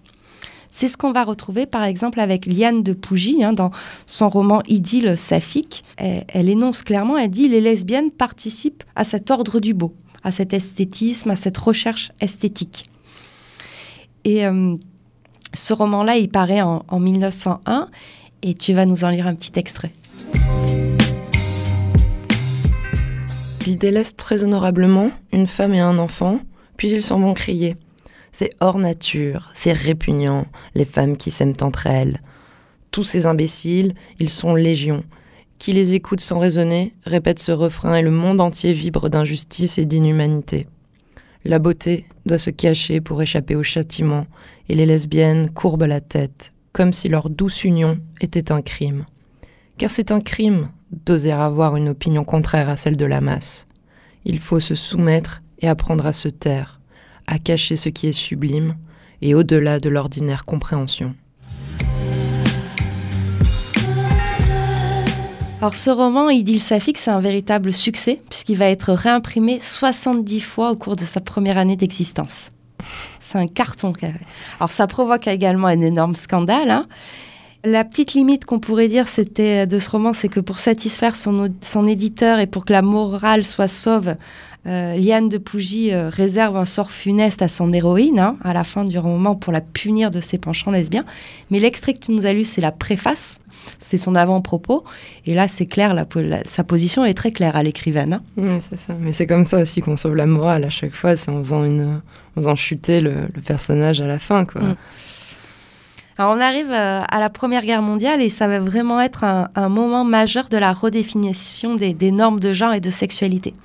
C'est ce qu'on va retrouver par exemple avec Liane de Pougy hein, dans son roman Idylle saphique. elle, énonce clairement, elle dit les lesbiennes participent à cet ordre du beau à cet esthétisme, à cette recherche esthétique. Et euh, ce roman-là, il paraît en, 1901 et tu vas nous en lire un petit extrait.
Il délaisse très honorablement une femme et un enfant, puis ils s'en vont crier. C'est hors nature, c'est répugnant, les femmes qui s'aiment entre elles. Tous ces imbéciles, ils sont légions, qui les écoute sans raisonner répète ce refrain et le monde entier vibre d'injustice et d'inhumanité. La beauté doit se cacher pour échapper au châtiment, et les lesbiennes courbent la tête, comme si leur douce union était un crime. Car c'est un crime d'oser avoir une opinion contraire à celle de la masse. Il faut se soumettre et apprendre à se taire, à cacher ce qui est sublime et au-delà de l'ordinaire compréhension.
Alors ce roman, Idylle Safik, c'est un véritable succès puisqu'il va être réimprimé 70 fois au cours de sa première année d'existence. C'est un carton. Alors ça provoque également un énorme scandale. Hein. La petite limite qu'on pourrait dire c'était de ce roman, c'est que pour satisfaire son éditeur et pour que la morale soit sauve, euh, Liane de Pougy euh, réserve un sort funeste à son héroïne hein, à la fin du roman pour la punir de ses penchants lesbiens. Mais l'extrait que tu nous as lu, c'est la préface, c'est son avant-propos. Et là, c'est clair, sa position est très claire à l'écrivaine. Hein.
Oui, c'est ça. Mais c'est comme ça aussi qu'on sauve la morale à chaque fois, c'est en faisant, une, en chuter le, personnage à la fin. Quoi. Mm.
Alors on arrive euh, à la Première Guerre mondiale et ça va vraiment être un, moment majeur de la redéfinition des, des normes de genre et de sexualité.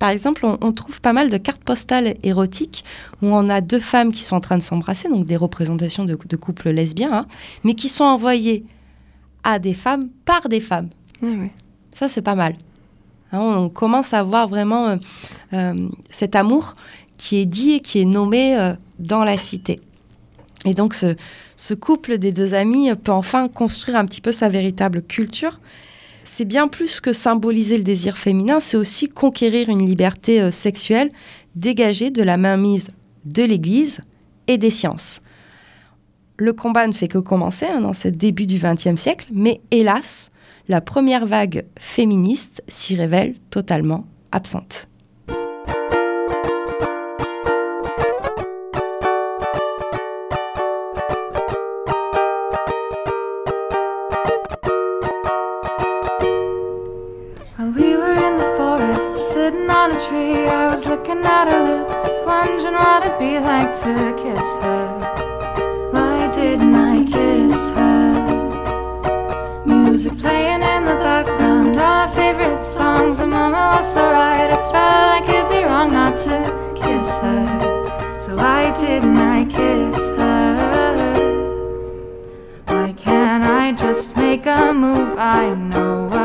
Par exemple, on, trouve pas mal de cartes postales érotiques où on a deux femmes qui sont en train de s'embrasser, donc des représentations de, couples lesbiens, hein, mais qui sont envoyées à des femmes par des femmes.
Ah
Ça, c'est pas mal. Hein, on commence à voir vraiment euh, euh, cet amour qui est dit et qui est nommé euh, dans la cité. Et donc, ce, ce couple des deux amis peut enfin construire un petit peu sa véritable culture c'est bien plus que symboliser le désir féminin, c'est aussi conquérir une liberté euh, sexuelle dégagée de la mainmise de l'Église et des sciences. Le combat ne fait que commencer hein, dans ce début du XXe siècle, mais hélas, la première vague féministe s'y révèle totalement absente. While we were in the forest, sitting on a tree, I was looking at her lips, wondering what it'd be like to kiss her. Why didn't I kiss her? Music playing in the background, all our favorite songs, and Mama was so right, I felt like it'd be wrong not to kiss her. So why didn't I kiss her?
Why can't I just make a move? I know.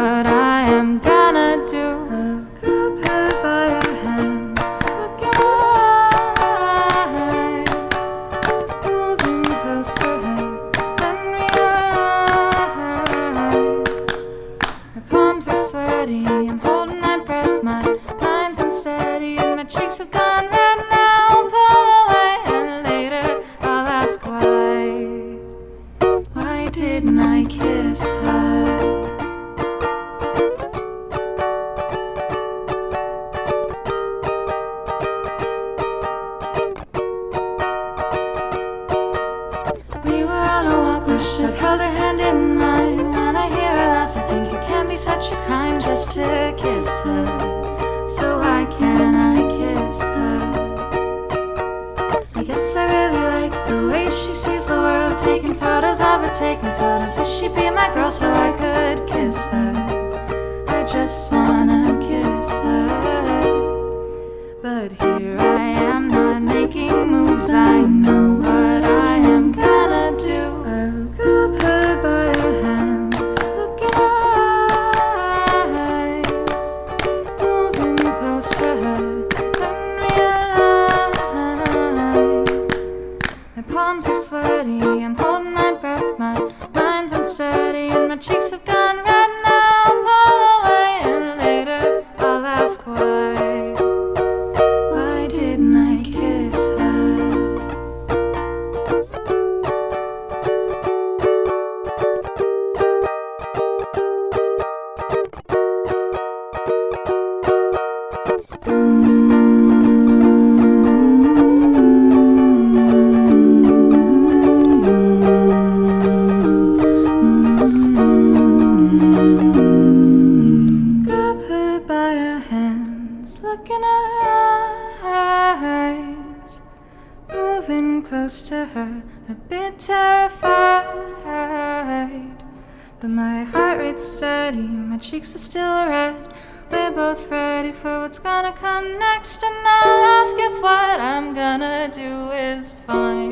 Come next, and I'll ask if what I'm gonna do is fine.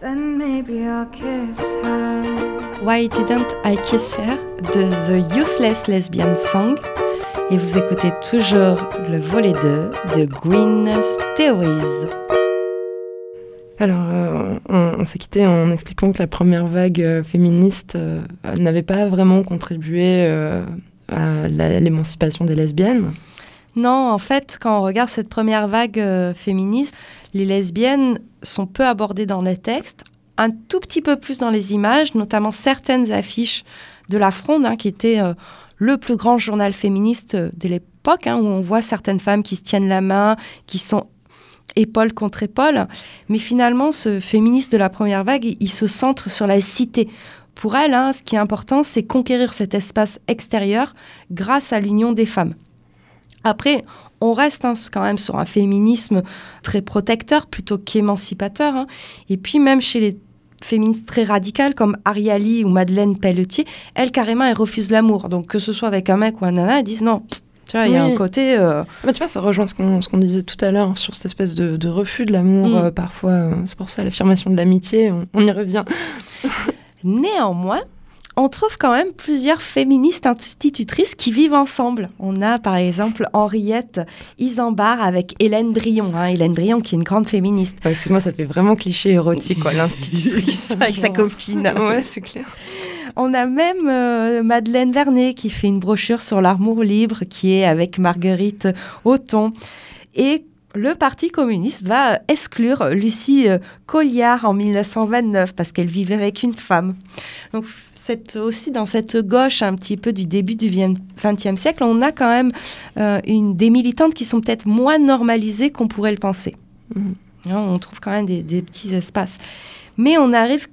Then maybe I'll kiss her.
Why Didn't I Kiss Her de The Useless Lesbian Song. Et vous écoutez toujours le volet 2 de Green's Theories.
Alors, euh, on, on s'est quitté en expliquant que la première vague euh, féministe euh, n'avait pas vraiment contribué euh, à l'émancipation des lesbiennes.
Non, en fait, quand on regarde cette première vague euh, féministe, les lesbiennes sont peu abordées dans les textes, un tout petit peu plus dans les images, notamment certaines affiches de la Fronde, hein, qui était euh, le plus grand journal féministe euh, de l'époque, hein, où on voit certaines femmes qui se tiennent la main, qui sont épaule contre épaule. Mais finalement, ce féministe de la première vague, il, se centre sur la cité. Pour elle, hein, ce qui est important, c'est conquérir cet espace extérieur grâce à l'union des femmes. Après, on reste hein, quand même sur un féminisme très protecteur plutôt qu'émancipateur. hein. Et puis même chez les féministes très radicales comme Ariali ou Madeleine Pelletier, elles carrément, elles refusent l'amour. Donc que ce soit avec un mec ou un nana, elles disent non. Tu vois, il y a un côté... euh,
Bah, tu vois, ça rejoint ce qu'on disait tout à l'heure hein, sur cette espèce de, de refus de l'amour,
Mm.
euh, parfois. euh, c'est pour ça l'affirmation de l'amitié, on, on y revient. [LAUGHS]
Néanmoins, on trouve quand même plusieurs féministes institutrices qui vivent ensemble. On a par exemple Henriette Isambard avec Hélène Brion. hein. Hélène Brion qui est une grande féministe.
Excuse-moi, ça fait vraiment cliché érotique, quoi, l'institutrice. [LAUGHS]
avec sa copine. [LAUGHS]
Ouais, c'est clair.
On a même euh, Madeleine Vernet qui fait une brochure sur l'amour libre qui est avec Marguerite Auton. Et le Parti communiste va exclure Lucie euh, Colliard en 1929 parce qu'elle vivait avec une femme. Donc c'est aussi dans cette gauche un petit peu du début du XXe siècle, on a quand même euh, une, des militantes qui sont peut-être moins normalisées qu'on pourrait le penser.
Mhm.
Hein, on trouve quand même des, des petits espaces. Mais on arrive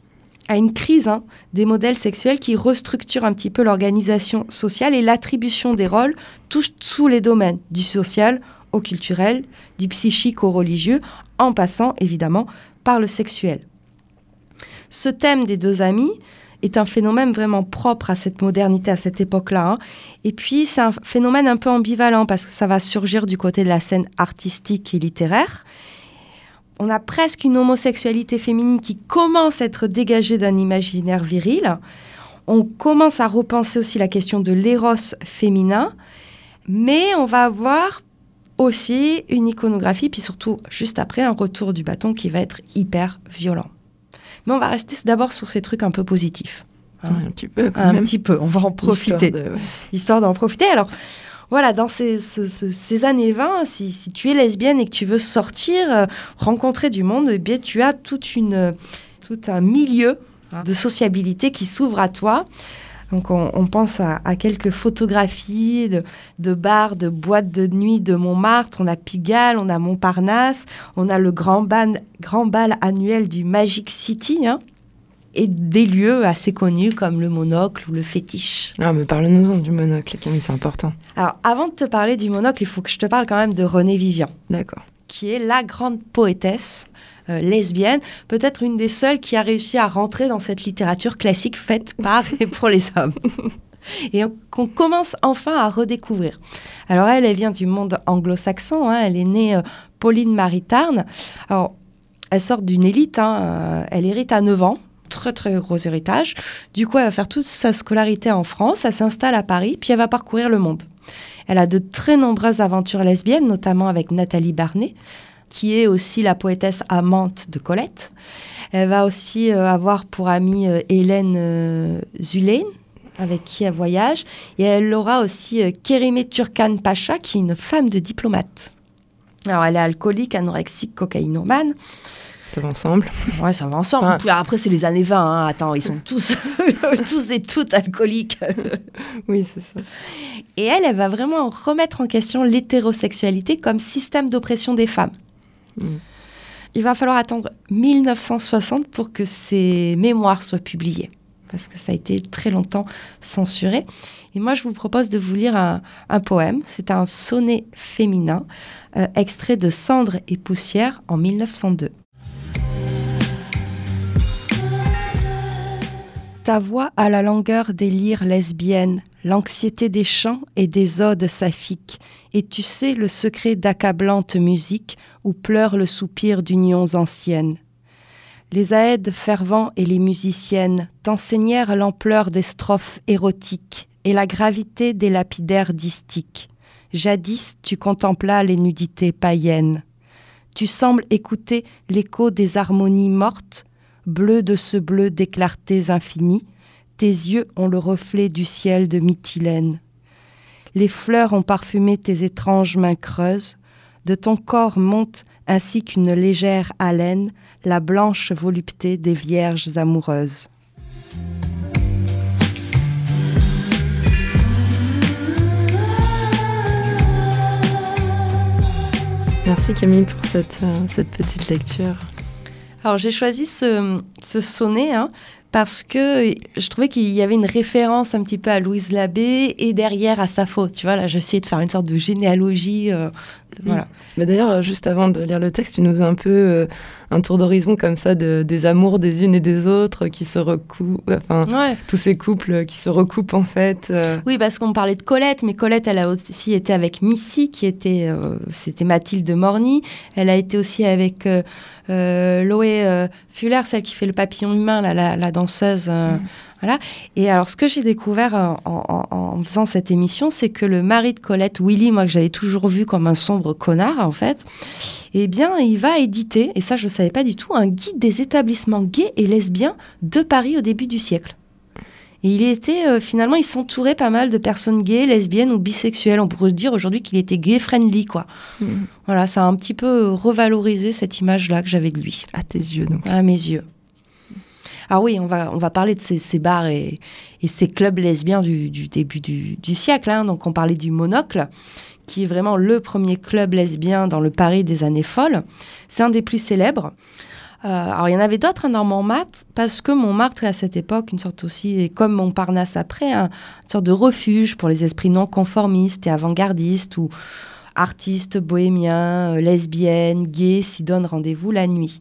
à une crise hein, des modèles sexuels qui restructure un petit peu l'organisation sociale et l'attribution des rôles touche tous les domaines, du social au culturel, du psychique au religieux, en passant évidemment par le sexuel. Ce thème des deux amis est un phénomène vraiment propre à cette modernité, à cette époque-là. hein. Et puis, c'est un phénomène un peu ambivalent parce que ça va surgir du côté de la scène artistique et littéraire. On a presque une homosexualité féminine qui commence à être dégagée d'un imaginaire viril. On commence à repenser aussi la question de l'éros féminin, mais on va avoir aussi une iconographie, puis surtout juste après un retour du bâton qui va être hyper violent. Mais on va rester d'abord sur ces trucs un peu positifs.
Hein. un petit peu.
un petit peu, on va en profiter. Histoire d'en profiter. Alors, voilà, dans ces, années 20, si, tu es lesbienne et que tu veux sortir, euh, rencontrer du monde, eh bien, tu as toute une, tout un milieu ah. de sociabilité qui s'ouvre à toi. Donc on, pense à, quelques photographies de, bars, de boîtes de nuit de Montmartre. On a Pigalle, on a Montparnasse, on a le grand, grand bal annuel du Magic City. Hein, et des lieux assez connus comme le monocle ou le fétiche.
Ah, mais parle-nous-en du monocle, Camille, c'est important.
Alors, avant de te parler du monocle, il faut que je te parle quand même de Renée Vivian.
D'accord.
Qui est la grande poétesse lesbienne, peut-être une des seules qui a réussi à rentrer dans cette littérature classique faite par et pour les hommes. [LAUGHS] et qu'on commence enfin à redécouvrir. Alors elle, elle vient du monde anglo-saxon, hein. elle est née euh, Pauline Maritarne. Alors, elle sort d'une élite, hein. euh, elle hérite à 9 ans, très très gros héritage. Du coup, elle va faire toute sa scolarité en France, elle s'installe à Paris, puis elle va parcourir le monde. Elle a de très nombreuses aventures lesbiennes, notamment avec Nathalie Barnet, qui est aussi la poétesse amante de Colette. Elle va aussi euh, avoir pour amie euh, Hélène euh, avec qui elle voyage. Et elle aura aussi Kérimé Turkan Pacha, qui est une femme de diplomate. Alors, elle est alcoolique, anorexique, cocaïnomane.
Ça va ensemble.
Ouais, ça va ensemble. Après, c'est les années 20. Hein. Attends, ils sont tous, [LAUGHS] tous et toutes alcooliques.
oui, c'est ça.
Et elle, elle va vraiment remettre en question l'hétérosexualité comme système d'oppression des femmes. Il va falloir attendre 1960 pour que ces mémoires soient publiées, parce que ça a été très longtemps censuré. Et moi, je vous propose de vous lire un, poème. C'est un sonnet féminin, euh, extrait de Cendres et poussière en 1902. Ta voix a la langueur des lyres lesbiennes, l'anxiété des chants et des odes saphiques, et tu sais le secret d'accablante musique où pleure le soupir d'unions anciennes. Les aèdes fervents et les musiciennes t'enseignèrent l'ampleur des strophes érotiques et la gravité des lapidaires distiques. Jadis tu contemplas les nudités païennes. Tu sembles écouter l'écho des harmonies mortes, bleu de ce bleu des clartés infinies, tes yeux ont le reflet du ciel de Mytilène. Les fleurs ont parfumé tes étranges mains creuses, de ton corps monte ainsi qu'une légère haleine la blanche volupté des vierges amoureuses.
Merci Camille pour cette, euh, cette petite lecture.
Alors j'ai choisi ce, sonnet hein, parce que je trouvais qu'il y avait une référence un petit peu à Louise Labbé et derrière à Sappho. Tu vois, là, j'essayais de faire une sorte de généalogie. Euh, voilà.
Mais d'ailleurs, juste avant de lire le texte, tu nous fais un peu euh, un tour d'horizon comme ça de, des amours des unes et des autres qui se recoupent, enfin, tous ces couples qui se recoupent en fait. Euh.
Oui, parce qu'on parlait de Colette, mais Colette, elle a aussi été avec Missy, qui était, c'était Mathilde Morny. Elle a été aussi avec Loé Fuller, celle qui fait le papillon humain, la, la danseuse. Euh, mm. Voilà. Et alors, ce que j'ai découvert en, faisant cette émission, c'est que le mari de Colette, Willy, moi que j'avais toujours vu comme un sombre connard, en fait, eh bien, il va éditer, et ça je ne savais pas du tout, un guide des établissements gays et lesbiens de Paris au début du siècle. Et il était euh, finalement, il s'entourait pas mal de personnes gays, lesbiennes ou bisexuelles. On pourrait dire aujourd'hui qu'il était gay friendly, quoi. Mm. Voilà, ça a un petit peu revalorisé cette image-là que j'avais de lui.
À tes yeux, donc.
À mes yeux. Ah oui, on va, on va parler de ces, bars et, ces clubs lesbiens du, début du, siècle. Hein. Donc on parlait du Monocle, qui est vraiment le premier club lesbien dans le Paris des années folles. C'est un des plus célèbres. Euh, alors il y en avait d'autres hein, dans Montmartre, parce que Montmartre est à cette époque une sorte aussi, et comme Montparnasse après, une sorte de refuge pour les esprits non conformistes et avant-gardistes, où artistes, bohémiens, euh, lesbiennes, gays s'y donnent rendez-vous la nuit.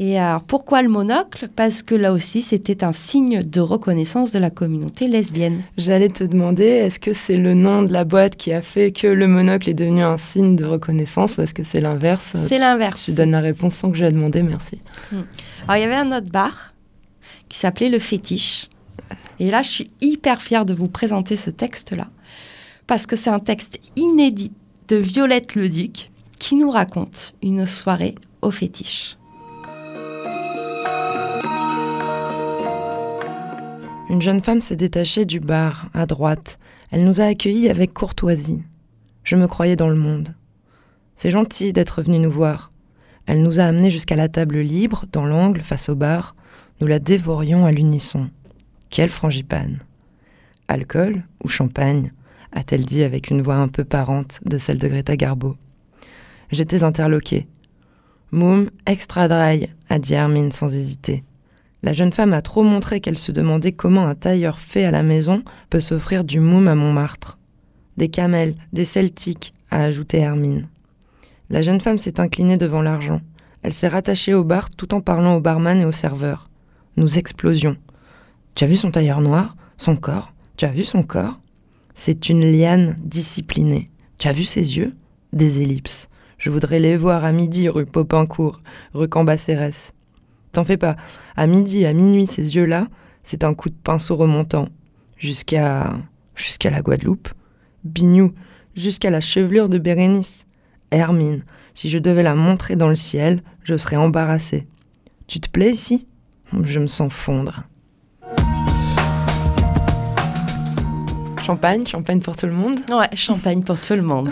Et alors, pourquoi le monocle? Parce que là aussi, c'était un signe de reconnaissance de la communauté lesbienne.
J'allais te demander, est-ce que c'est le nom de la boîte qui a fait que le monocle est devenu un signe de reconnaissance ou est-ce que c'est l'inverse?
C'est l'inverse.
Tu donnes la réponse sans que je la demandé, merci.
Hmm. Alors, il y avait un autre bar qui s'appelait Le Fétiche. Et là, je suis hyper fière de vous présenter ce texte-là, parce que c'est un texte inédit de Violette Leduc qui nous raconte une soirée au fétiche.
Une jeune femme s'est détachée du bar, à droite. Elle nous a accueillis avec courtoisie. Je me croyais dans le monde. C'est gentil d'être venue nous voir. Elle nous a amenés jusqu'à la table libre, dans l'angle, face au bar. Nous la dévorions à l'unisson. Quelle frangipane Alcool ou champagne? A-t-elle dit avec une voix un peu parente de celle de Greta Garbo. J'étais interloquée. Moum, extra dry, a dit Hermine sans hésiter. La jeune femme a trop montré qu'elle se demandait comment un tailleur fait à la maison peut s'offrir du moum à Montmartre. Des camels, des celtiques, a ajouté Hermine. La jeune femme s'est inclinée devant l'argent. Elle s'est rattachée au bar tout en parlant au barman et au serveur. Nous explosions. Tu as vu son tailleur noir? Son corps? Tu as vu son corps? C'est une liane disciplinée. Tu as vu ses yeux? Des ellipses. Je voudrais les voir à midi rue Popincourt, rue Cambacérès. T'en fais pas. À midi, à minuit, ces yeux-là, c'est un coup de pinceau remontant. Jusqu'à. jusqu'à la Guadeloupe. Bignou, jusqu'à la chevelure de Bérénice. Hermine, si je devais la montrer dans le ciel, je serais embarrassée. Tu te plais ici? Je me sens fondre. Champagne, champagne pour tout le monde
Ouais, champagne pour tout le monde.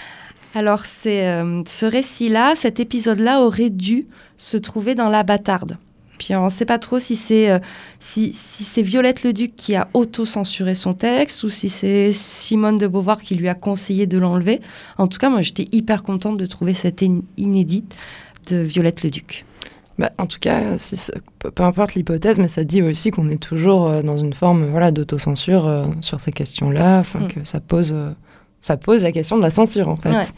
[LAUGHS] Alors, c'est euh, ce récit-là, cet épisode-là aurait dû se trouver dans La Bâtarde. Puis on ne sait pas trop si c'est euh, si, c'est Violette Leduc qui a auto-censuré son texte ou si c'est Simone de Beauvoir qui lui a conseillé de l'enlever. En tout cas, moi, j'étais hyper contente de trouver cette inédite de Violette Leduc.
Bah, en tout cas, peu importe l'hypothèse, mais ça dit aussi qu'on est toujours euh, dans une forme voilà, d'autocensure sur ces questions-là, mm. que ça pose ça pose la question de la censure, en fait.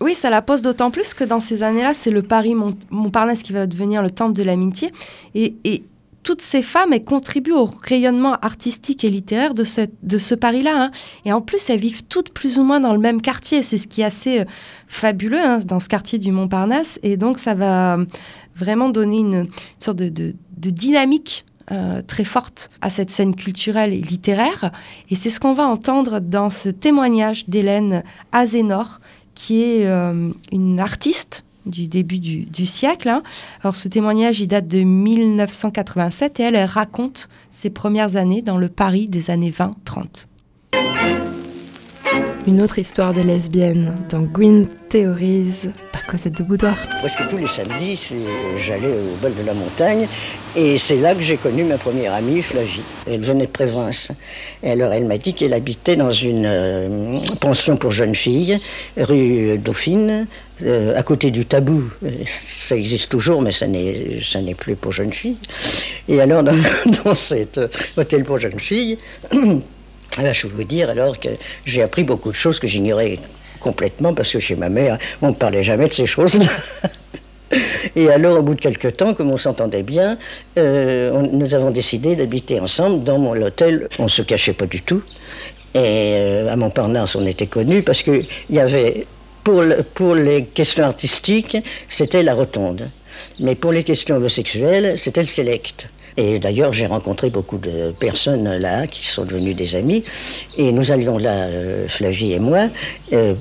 Oui, ça la pose d'autant plus que dans ces années-là, c'est le Paris Montparnasse qui va devenir le temple de l'amitié. Et, toutes ces femmes, elles contribuent au rayonnement artistique et littéraire de ce, de ce Paris-là. Hein. Et en plus, elles vivent toutes plus ou moins dans le même quartier. C'est ce qui est assez euh, fabuleux hein, dans ce quartier du Montparnasse. Et donc, ça va vraiment donner une, sorte de, dynamique euh, très forte à cette scène culturelle et littéraire. Et c'est ce qu'on va entendre dans ce témoignage d'Hélène Azénor, qui est euh, une artiste du début du, siècle. Hein. Alors ce témoignage, il date de 1987 et elle, elle raconte ses premières années dans le Paris des années 20-30.
Une autre histoire des lesbiennes dans Gwyn Theories par Cosette de Boudoir.
Presque tous les samedis, j'allais au bal de la montagne et c'est là que j'ai connu ma première amie, Flavie. Elle venait de Prévence. Et alors elle m'a dit qu'elle habitait dans une euh, pension pour jeunes filles, rue Dauphine, euh, à côté du tabou. Ça existe toujours, mais ça n'est plus pour jeunes filles. Et alors dans [LAUGHS] cet hôtel pour jeunes filles, [CLEARS THROAT] ah ben, je veux vous dire alors que j'ai appris beaucoup de choses que j'ignorais complètement parce que chez ma mère, on ne parlait jamais de ces choses-là. [LAUGHS] Et alors, au bout de quelques temps, comme on s'entendait bien, euh, nous avons décidé d'habiter ensemble dans mon hôtel. On ne se cachait pas du tout. Et euh, à Montparnasse, on était connus parce qu'il y avait, pour, pour les questions artistiques, c'était la rotonde. Mais pour les questions homosexuelles, c'était le select. Et d'ailleurs, j'ai rencontré beaucoup de personnes là qui sont devenues des amis. Et nous allions là, euh, Flavie et moi, euh,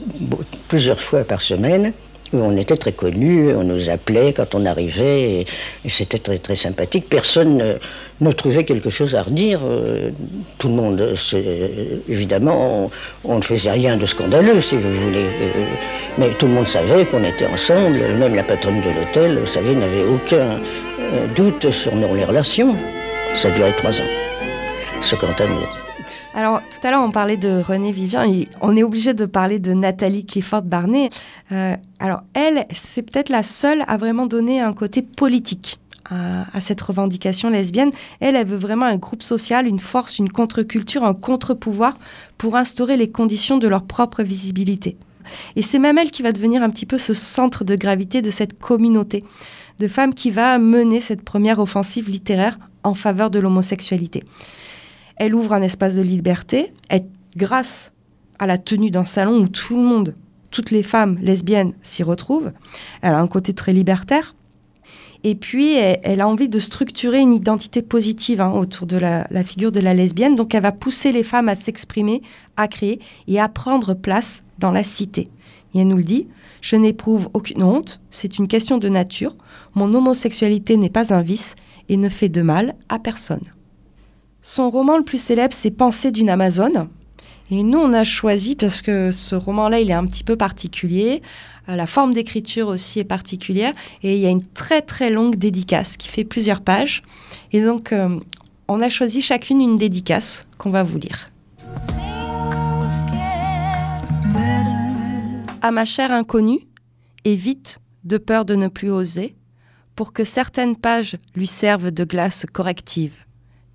plusieurs fois par semaine on était très connus, on nous appelait quand on arrivait, et, c'était très très sympathique. Personne ne, trouvait quelque chose à redire. Euh, tout le monde, évidemment, on, ne faisait rien de scandaleux, si vous voulez. mais tout le monde savait qu'on était ensemble. Même la patronne de l'hôtel, vous savez, n'avait aucun euh, doute sur nos relations. Ça duré trois ans, ce grand amour.
Alors, tout à l'heure, on parlait de René Vivien et on est obligé de parler de Nathalie Clifford-Barnet. Euh, alors, elle, c'est peut-être la seule à vraiment donner un côté politique à, cette revendication lesbienne. Elle, elle veut vraiment un groupe social, une force, une contre-culture, un contre-pouvoir pour instaurer les conditions de leur propre visibilité. Et c'est même elle qui va devenir un petit peu ce centre de gravité de cette communauté de femmes qui va mener cette première offensive littéraire en faveur de l'homosexualité. Elle ouvre un espace de liberté, grâce à la tenue d'un salon où tout le monde, toutes les femmes lesbiennes s'y retrouvent. Elle a un côté très libertaire. Et puis, elle, a envie de structurer une identité positive hein, autour de la, figure de la lesbienne. Donc, elle va pousser les femmes à s'exprimer, à créer et à prendre place dans la cité. Et elle nous le dit, je n'éprouve aucune honte, c'est une question de nature. Mon homosexualité n'est pas un vice et ne fait de mal à personne. Son roman le plus célèbre, c'est Pensée d'une Amazone. Et nous, on a choisi, parce que ce roman-là, il est un petit peu particulier, euh, la forme d'écriture aussi est particulière, et il y a une très très longue dédicace qui fait plusieurs pages. Et donc, euh, on a choisi chacune une dédicace qu'on va vous lire. À ma chère inconnue, évite, de peur de ne plus oser, pour que certaines pages lui servent de glace corrective.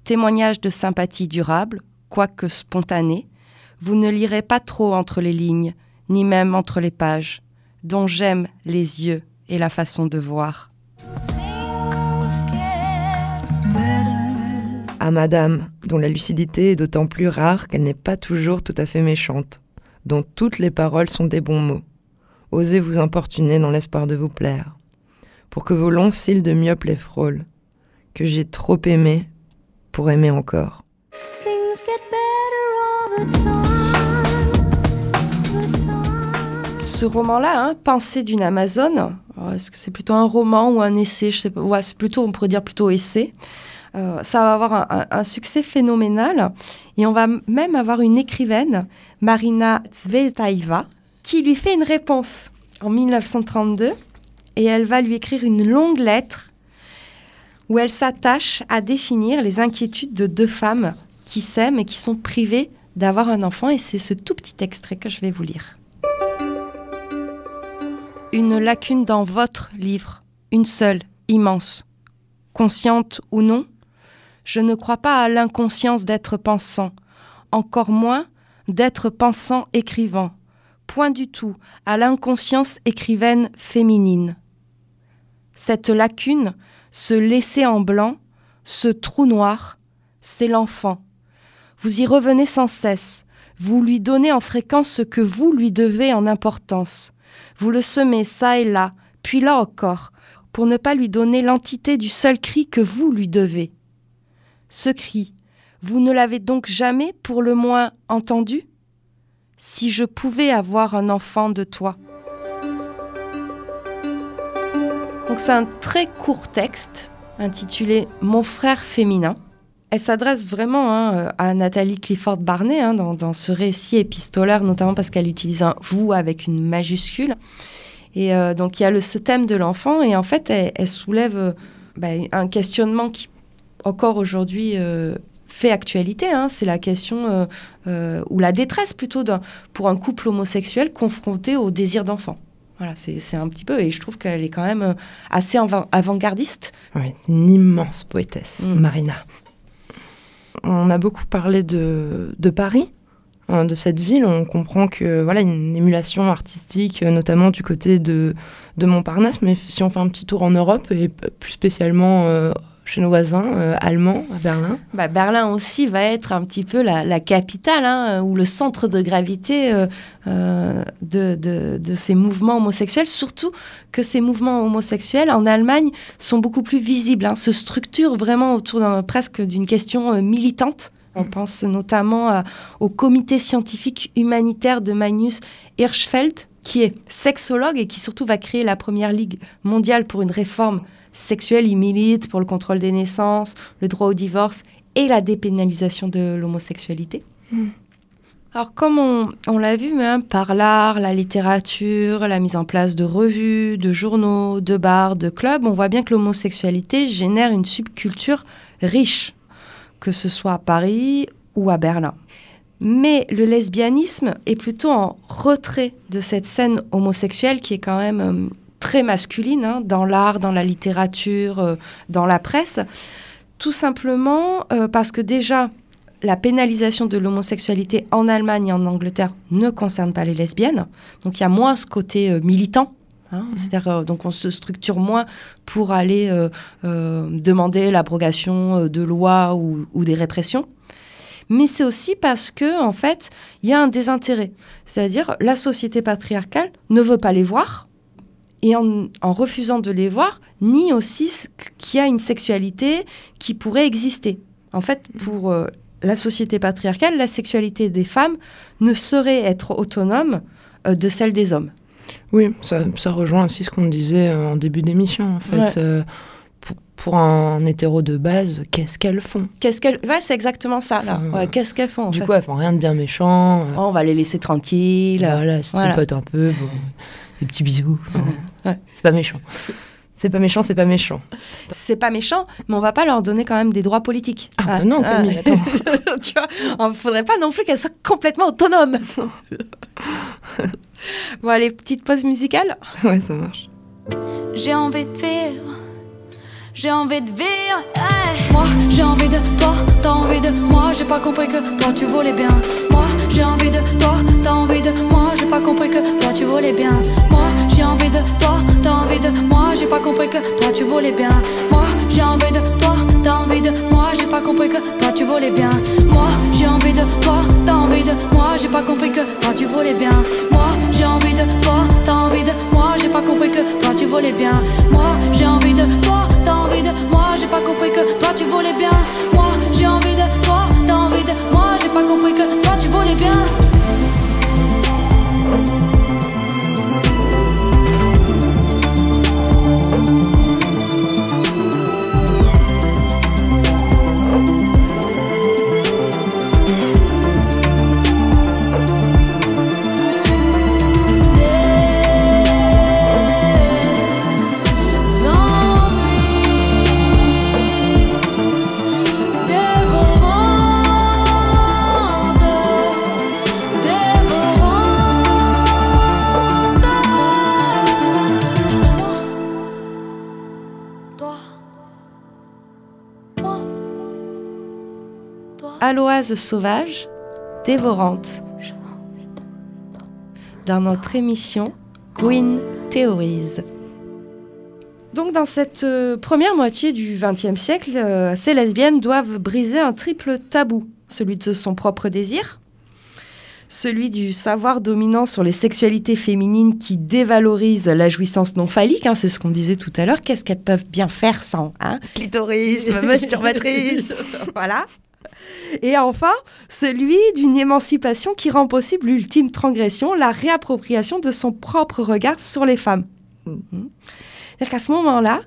Témoignage de sympathie durable, quoique spontanée, vous ne lirez pas trop entre les lignes, ni même entre les pages, dont j'aime les yeux et la façon de voir.
À Madame, dont la lucidité est d'autant plus rare qu'elle n'est pas toujours tout à fait méchante, dont toutes les paroles sont des bons mots. Osez vous importuner dans l'espoir de vous plaire, pour que vos longs cils de myope les frôlent, que j'ai trop aimé pour aimer encore.
Ce roman-là, hein, Pensée d'une Amazone, est-ce que c'est plutôt un roman ou un essai Je sais pas. Ouais, c'est plutôt, on pourrait dire plutôt essai. Euh, ça va avoir un, succès phénoménal. Et on va même avoir une écrivaine, Marina Zvetaeva, qui lui fait une réponse en 1932. Et elle va lui écrire une longue lettre où elle s'attache à définir les inquiétudes de deux femmes qui s'aiment et qui sont privées d'avoir un enfant. Et c'est ce tout petit extrait que je vais vous lire. Une lacune dans votre livre, une seule, immense. Consciente ou non, je ne crois pas à l'inconscience d'être pensant, encore moins d'être pensant écrivant, point du tout à l'inconscience écrivaine féminine. Cette lacune, ce laisser en blanc, ce trou noir, c'est l'enfant. Vous y revenez sans cesse, vous lui donnez en fréquence ce que vous lui devez en importance. Vous le semez ça et là, puis là encore, pour ne pas lui donner l'entité du seul cri que vous lui devez. Ce cri, vous ne l'avez donc jamais pour le moins entendu? Si je pouvais avoir un enfant de toi. Donc c'est un très court texte intitulé Mon frère féminin. Elle s'adresse vraiment hein, à Nathalie Clifford Barnet hein, dans, ce récit épistolaire, notamment parce qu'elle utilise un vous avec une majuscule. Et euh, donc il y a ce thème de l'enfant, et en fait elle, soulève euh, bah, un questionnement qui encore aujourd'hui euh, fait actualité. Hein. C'est la question, ou la détresse plutôt, pour un couple homosexuel confronté au désir d'enfant. Voilà, c'est un petit peu, et je trouve qu'elle est quand même assez avant-gardiste.
Oui, une immense poétesse, mm. Marina. On a beaucoup parlé de, de Paris, hein, de cette ville. On comprend que voilà une émulation artistique, notamment du côté de, de Montparnasse. Mais si on fait un petit tour en Europe, et plus spécialement chez nos voisins euh, allemands à Berlin.
Bah, Berlin aussi va être un petit peu la, capitale hein, ou le centre de gravité euh, euh, de, de, ces mouvements homosexuels, surtout que ces mouvements homosexuels en Allemagne sont beaucoup plus visibles, hein, se structurent vraiment autour presque d'une question militante. On mm. pense notamment au comité scientifique humanitaire de Magnus Hirschfeld, qui est sexologue et qui surtout va créer la première ligue mondiale pour une réforme sexuelle, il milite pour le contrôle des naissances, le droit au divorce et la dépénalisation de l'homosexualité. Hmm. Alors comme on, l'a vu même par l'art, la littérature, la mise en place de revues, de journaux, de bars, de clubs, on voit bien que l'homosexualité génère une subculture riche, que ce soit à Paris ou à Berlin. Mais le lesbianisme est plutôt en retrait de cette scène homosexuelle qui est quand même euh, très masculine hein, dans l'art, dans la littérature, euh, dans la presse, tout simplement euh, parce que déjà, la pénalisation de l'homosexualité en Allemagne et en Angleterre ne concerne pas les lesbiennes. Donc il y a moins ce côté euh, militant. Hein. Mmh. C'est-à-dire, donc on se structure moins pour aller demander l'abrogation de lois ou, ou des répressions mais c'est aussi parce que en fait, il y a un désintérêt. C'est-à-dire la société patriarcale ne veut pas les voir et en, refusant de les voir, nie aussi qu'il y a une sexualité qui pourrait exister. En fait, pour euh, la société patriarcale, la sexualité des femmes ne saurait être autonome euh, de celle des hommes.
Oui, ça, rejoint aussi ce qu'on disait euh, en début d'émission, en fait. pour, un hétéro de base, qu'est-ce qu'elles font?
Qu'est-ce qu'elles ouais, c'est exactement ça là. qu'est-ce qu'elles font
Du coup, elles font rien de bien méchant.
Oh, on va les laisser tranquilles.
Voilà, c'est voilà. un peu. Bon des petits bisous. [LAUGHS] C'est pas méchant. C'est pas méchant, c'est pas méchant.
C'est pas méchant, mais on va pas leur donner quand même des droits politiques.
Ah, bah non, ah. Camille, attends. [LAUGHS]
tu vois, on faudrait pas non plus qu'elles soient complètement autonomes. bon, allez, petite pause musicale.
Ouais, ça marche.
J'ai envie de vivre. J'ai envie de vivre. Moi, j'ai envie de toi, t'as envie de moi. J'ai pas compris que toi tu voulais bien. Moi, j'ai envie de toi, t'as envie de moi. J'ai pas compris que toi tu voulais bien. J'ai envie de toi, t'as envie de moi. J'ai pas compris que toi tu voulais bien. Moi, j'ai envie de toi, t'as envie de moi. J'ai pas compris que toi tu voulais bien. Moi, j'ai envie de toi, t'as envie de moi. J'ai pas compris que toi tu voulais bien. Moi, j'ai envie de toi, t'as envie de moi. J'ai pas compris que toi tu voulais bien. Moi, j'ai envie de toi, t'as envie de moi. J'ai pas compris que toi tu voulais bien. Moi, j'ai envie de toi, t'as envie de moi. J'ai pas compris que
aloise sauvage, dévorante. Dans notre émission Queen Theories. Donc dans cette euh, première moitié du XXe siècle, euh, ces lesbiennes doivent briser un triple tabou, celui de son propre désir, celui du savoir dominant sur les sexualités féminines qui dévalorise la jouissance non phallique, hein, c'est ce qu'on disait tout à l'heure, qu'est-ce qu'elles peuvent bien faire sans hein?
Clitoris, masturbatrice [LAUGHS]
Voilà. Et enfin, celui d'une émancipation qui rend possible l'ultime transgression, la réappropriation de son propre regard sur les femmes. Mhm. C'est-à-dire qu'à ce moment-là,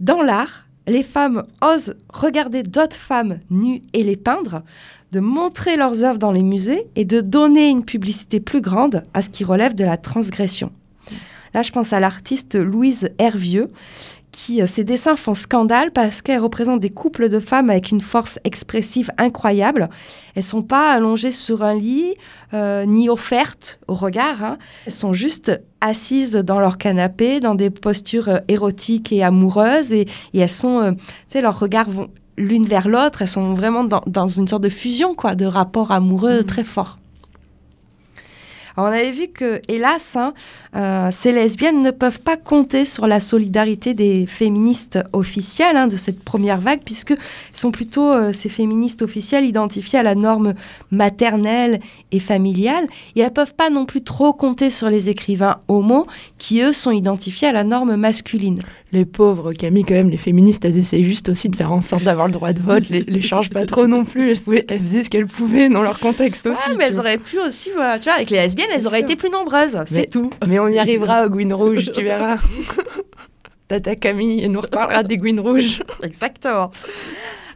dans l'art, les femmes osent regarder d'autres femmes nues et les peindre, de montrer leurs œuvres dans les musées et de donner une publicité plus grande à ce qui relève de la transgression. Là, je pense à l'artiste Louise Hervieux, qui, euh, ces dessins font scandale parce qu'elles représentent des couples de femmes avec une force expressive incroyable. Elles sont pas allongées sur un lit euh, ni offertes au regard. Hein. Elles sont juste assises dans leur canapé, dans des postures euh, érotiques et amoureuses, et, elles sont, tu sais, leurs regards vont l'une vers l'autre. Elles sont vraiment dans, une sorte de fusion, quoi, de rapport amoureux mmh. très fort on avait vu que, hélas, hein, euh, ces lesbiennes ne peuvent pas compter sur la solidarité des féministes officielles hein, de cette première vague, puisque sont plutôt euh, ces féministes officielles identifiées à la norme maternelle et familiale, et elles peuvent pas non plus trop compter sur les écrivains homo, qui eux sont identifiés à la norme masculine.
Les pauvres Camille, quand même, les féministes, elles essaient juste aussi de faire en sorte d'avoir le droit de vote, les, les changent pas trop non plus, elles, faisaient ce qu'elles pouvaient dans leur contexte aussi.
mais elles auraient pu aussi, tu vois, avec les lesbiennes, elles auraient été plus nombreuses, c'est tout.
Mais on y arrivera au Gwyn Rouge, tu [LAUGHS] verras. Tata Camille nous reparlera des Gwyn Rouges.
Exactement.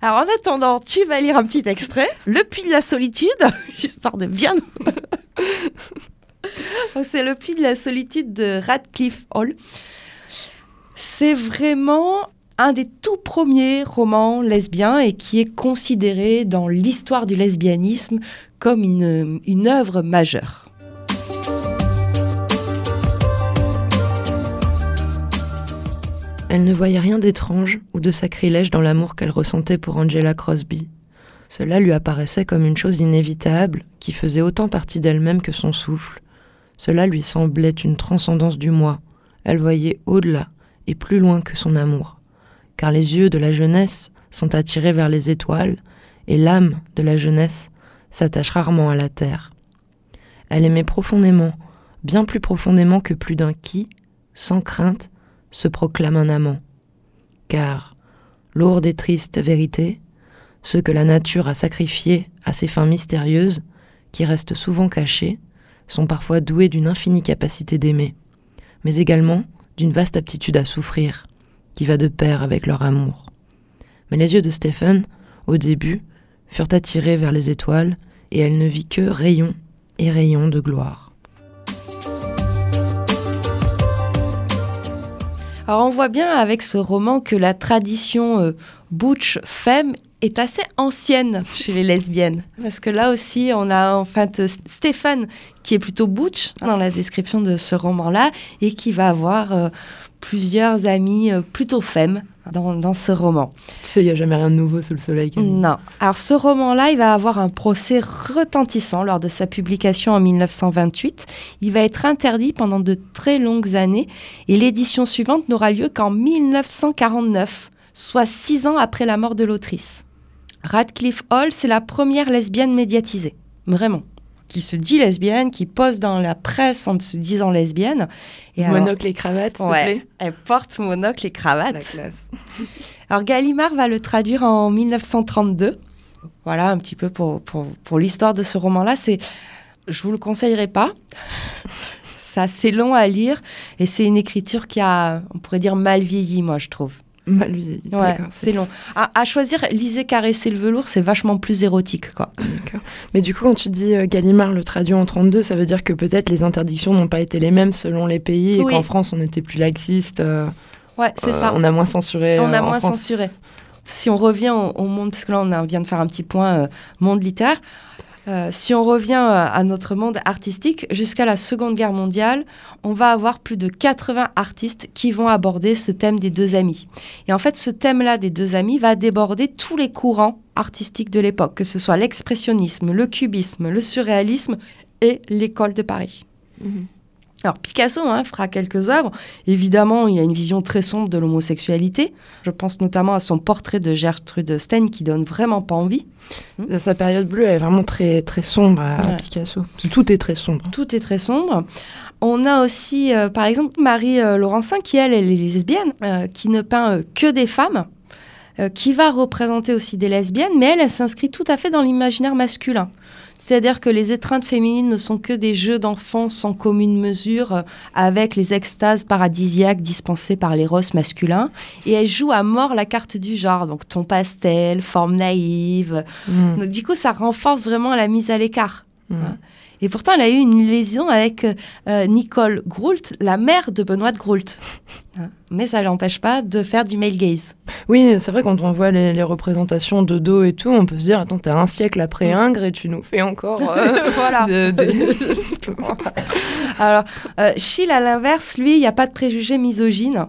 Alors en attendant, tu vas lire un petit extrait, Le Puits de la Solitude, [LAUGHS] histoire de bien... [LAUGHS] C'est Le Puits de la Solitude de Radcliffe Hall. C'est vraiment un des tout premiers romans lesbiens et qui est considéré dans l'histoire du lesbianisme comme une, une œuvre majeure.
Elle ne voyait rien d'étrange ou de sacrilège dans l'amour qu'elle ressentait pour Angela Crosby. Cela lui apparaissait comme une chose inévitable, qui faisait autant partie d'elle-même que son souffle. Cela lui semblait une transcendance du moi. Elle voyait au-delà, et plus loin que son amour, car les yeux de la jeunesse sont attirés vers les étoiles, et l'âme de la jeunesse s'attache rarement à la terre. Elle aimait profondément, bien plus profondément que plus d'un qui, sans crainte, se proclame un amant. Car, lourde et triste vérité, ceux que la nature a sacrifiés à ses fins mystérieuses, qui restent souvent cachés, sont parfois doués d'une infinie capacité d'aimer, mais également d'une vaste aptitude à souffrir, qui va de pair avec leur amour. Mais les yeux de Stephen, au début, furent attirés vers les étoiles, et elle ne vit que rayons et rayons de gloire.
Alors on voit bien avec ce roman que la tradition euh, butch femme est assez ancienne chez les lesbiennes. [LAUGHS] Parce que là aussi, on a en fait Stéphane qui est plutôt butch dans la description de ce roman-là et qui va avoir euh, plusieurs amis euh, plutôt femmes dans, ce roman.
Tu sais, il n'y a jamais rien de nouveau sous le soleil.
Non. Alors ce roman-là, il va avoir un procès retentissant lors de sa publication en 1928. Il va être interdit pendant de très longues années et l'édition suivante n'aura lieu qu'en 1949, soit six ans après la mort de l'autrice. Radcliffe Hall, c'est la première lesbienne médiatisée. Vraiment qui se dit lesbienne, qui pose dans la presse en se disant lesbienne.
Et monocle et cravate, s'il te plaît.
Elle porte monocle et cravate.
La classe. [LAUGHS]
alors Gallimard va le traduire en 1932. Voilà un petit peu pour, pour, pour l'histoire de ce roman-là. C'est, je vous le conseillerais pas. [LAUGHS] c'est assez long à lire et c'est une écriture qui a, on pourrait dire, mal vieilli, moi, je trouve.
Mal vieilli.
Ouais, c'est long. À, choisir, lisez Caresser le velours, c'est vachement plus érotique. Quoi.
Mais du coup, quand tu dis euh, Gallimard le traduit en 32, ça veut dire que peut-être les interdictions n'ont pas été les mêmes selon les pays et qu'en France, on était plus laxiste. Euh,
ouais, c'est ça.
On a moins censuré.
On a moins censuré. Si on revient au, monde, parce que là, on vient de faire un petit point monde littéraire. Euh, si on revient à notre monde artistique, jusqu'à la Seconde Guerre mondiale, on va avoir plus de 80 artistes qui vont aborder ce thème des deux amis. Et en fait, ce thème-là des deux amis va déborder tous les courants artistiques de l'époque, que ce soit l'expressionnisme, le cubisme, le surréalisme et l'école de Paris. Mhm. Alors Picasso hein, fera quelques œuvres. Évidemment, il a une vision très sombre de l'homosexualité. Je pense notamment à son portrait de Gertrude Stein qui donne vraiment pas envie.
Hmm. Sa période bleue est vraiment très très sombre à Picasso. Tout est très sombre.
Tout est très sombre. On a aussi, euh, par exemple, Marie euh, Laurencin qui elle, est lesbienne, euh, qui ne peint que des femmes. qui va représenter aussi des lesbiennes, mais elle, elle s'inscrit tout à fait dans l'imaginaire masculin. C'est-à-dire que les étreintes féminines ne sont que des jeux d'enfants sans commune mesure euh, avec les extases paradisiaques dispensées par l'éros masculin. Et elles jouent à mort la carte du genre, donc ton pastel, forme naïve. Mm. Donc du coup, ça renforce vraiment la mise à l'écart. Mm. Hein. Et pourtant, elle a eu une lésion avec euh, Nicole Groult, la mère de Benoît de Groult. Hein. Mais ça ne l'empêche pas de faire du male gaze.
Oui, c'est vrai, quand on voit les, représentations de dos et tout, on peut se dire, attends, t'es un siècle après mm. Ingres et tu nous fais encore... Euh, [LAUGHS]
voilà. [LAUGHS] Alors, euh, Schill, à l'inverse, lui, il n'y a pas de préjugés misogynes.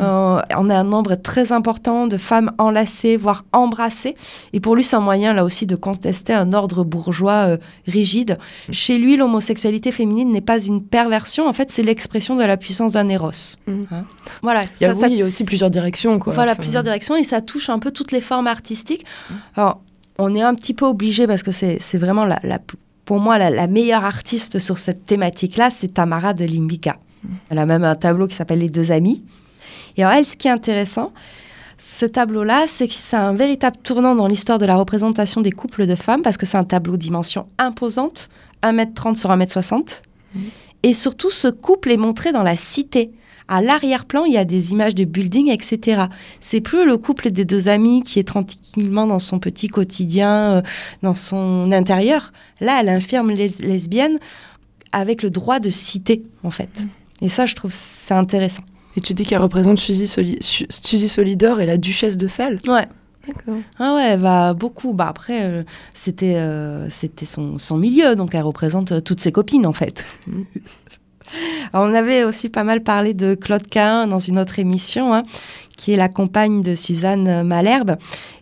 Euh, on a un nombre très important de femmes enlacées, voire embrassées. Et pour lui, c'est un moyen, là aussi, de contester un ordre bourgeois euh, rigide. Mm. Chez lui, l'homosexualité féminine n'est pas une perversion. En fait, c'est l'expression de la puissance d'un éros. Mm.
Hein voilà. Il y, a, il y, a, aussi plusieurs directions. Quoi.
Voilà, plusieurs directions. Et ça touche un peu toutes les formes artistiques. Mm. Alors, on est un petit peu obligé, parce que c'est vraiment la, pour moi, la, meilleure artiste sur cette thématique-là, c'est Tamara de Limbica. Elle a même un tableau qui s'appelle Les deux amis. Et alors, elle, ce qui est intéressant, ce tableau-là, c'est que c'est un véritable tournant dans l'histoire de la représentation des couples de femmes, parce que c'est un tableau dimension imposante, 1m30 sur 1m60. Mmh. Et surtout, ce couple est montré dans la cité. À l'arrière-plan, il y a des images de buildings, etc. C'est plus le couple des deux amis qui est tranquillement dans son petit quotidien, euh, dans son intérieur. Là, elle infirme les lesbiennes avec le droit de cité, en fait. Mmh. Et ça, je trouve c'est intéressant.
Et tu dis qu'elle représente Suzy, Soli Solidor et la duchesse de Salles
Ouais. D'accord. Ah ouais, elle va beaucoup. Bah après, euh, c'était euh, c'était son, son, milieu, donc elle représente toutes ses copines en fait. On avait aussi pas mal parlé de Claude Cahin dans une autre émission, hein, qui est la compagne de Suzanne Malherbe.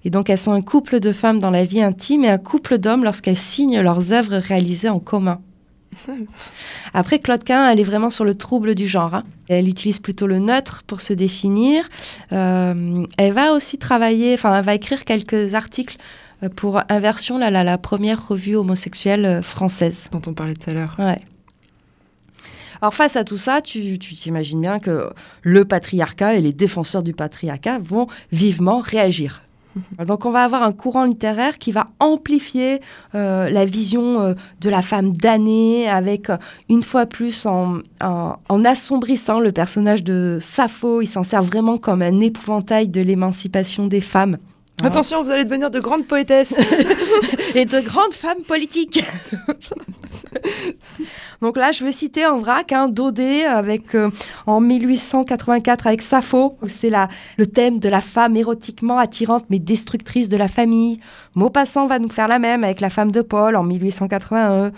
Et donc elles sont un couple de femmes dans la vie intime et un couple d'hommes lorsqu'elles signent leurs œuvres réalisées en commun. [LAUGHS] Après, Claude Quin, elle est vraiment sur le trouble du genre. Hein. Elle utilise plutôt le neutre pour se définir. Euh, elle va aussi travailler, enfin, elle va écrire quelques articles euh, pour Inversion, la, la, première revue homosexuelle euh, française.
Dont on parlait tout à l'heure.
Ouais. Alors face à tout ça, tu t'imagines bien que le patriarcat et les défenseurs du patriarcat vont vivement réagir. Donc on va avoir un courant littéraire qui va amplifier euh, la vision euh, de la femme damnée avec euh, une fois plus en, en, assombrissant le personnage de Sappho. Il s'en sert vraiment comme un épouvantail de l'émancipation des femmes.
Attention, vous allez devenir de grandes poétesses. [LAUGHS]
et de grandes femmes politiques. [LAUGHS] Donc là, je vais citer en vrac un hein, Daudet avec, euh, en 1884 avec Sappho, où c'est le thème de la femme érotiquement attirante mais destructrice de la famille. Maupassant va nous faire la même avec la femme de Paul en 1881.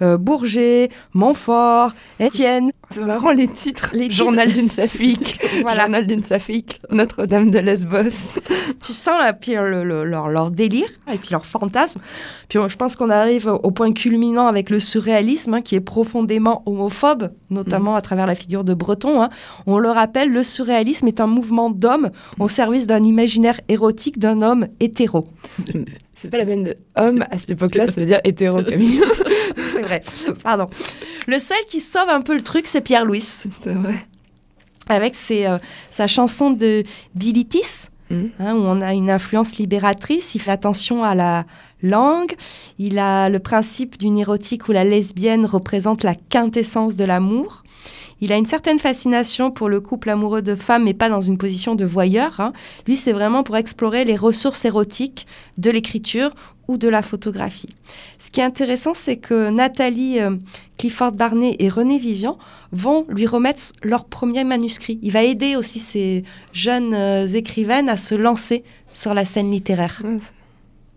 Euh, Bourget, Montfort, Étienne.
C'est marrant les titres. Les Journal d'une Sapphique, [LAUGHS] Journal d'une Sapphique, Notre-Dame de Lesbos.
tu sens là, puis leur, délire et puis leur fantasme. Puis je pense qu'on arrive au point culminant avec le surréalisme hein, qui est profondément homophobe, notamment mm. à travers la figure de Breton. Hein. On le rappelle, le surréalisme est un mouvement d'hommes au service d'un imaginaire érotique d'un homme hétéro.
C'est pas la peine de homme à cette époque-là, ça veut dire hétéro, [LAUGHS] Camille.
c'est vrai. Pardon. Le seul qui sauve un peu le truc, c'est Pierre Louis.
C'est vrai.
Avec euh, sa chanson de Bilitis, mmh. hein, où on a une influence libératrice. Il fait attention à la langue. Il a le principe d'une érotique où la lesbienne représente la quintessence de l'amour. Il a une certaine fascination pour le couple amoureux de femmes, mais pas dans une position de voyeur. Hein. Lui, c'est vraiment pour explorer les ressources érotiques de l'écriture ou de la photographie. Ce qui est intéressant, c'est que Nathalie euh, Clifford Barney et René Vivian vont lui remettre leur premier manuscrit. Il va aider aussi ces jeunes euh, écrivaines à se lancer sur la scène littéraire.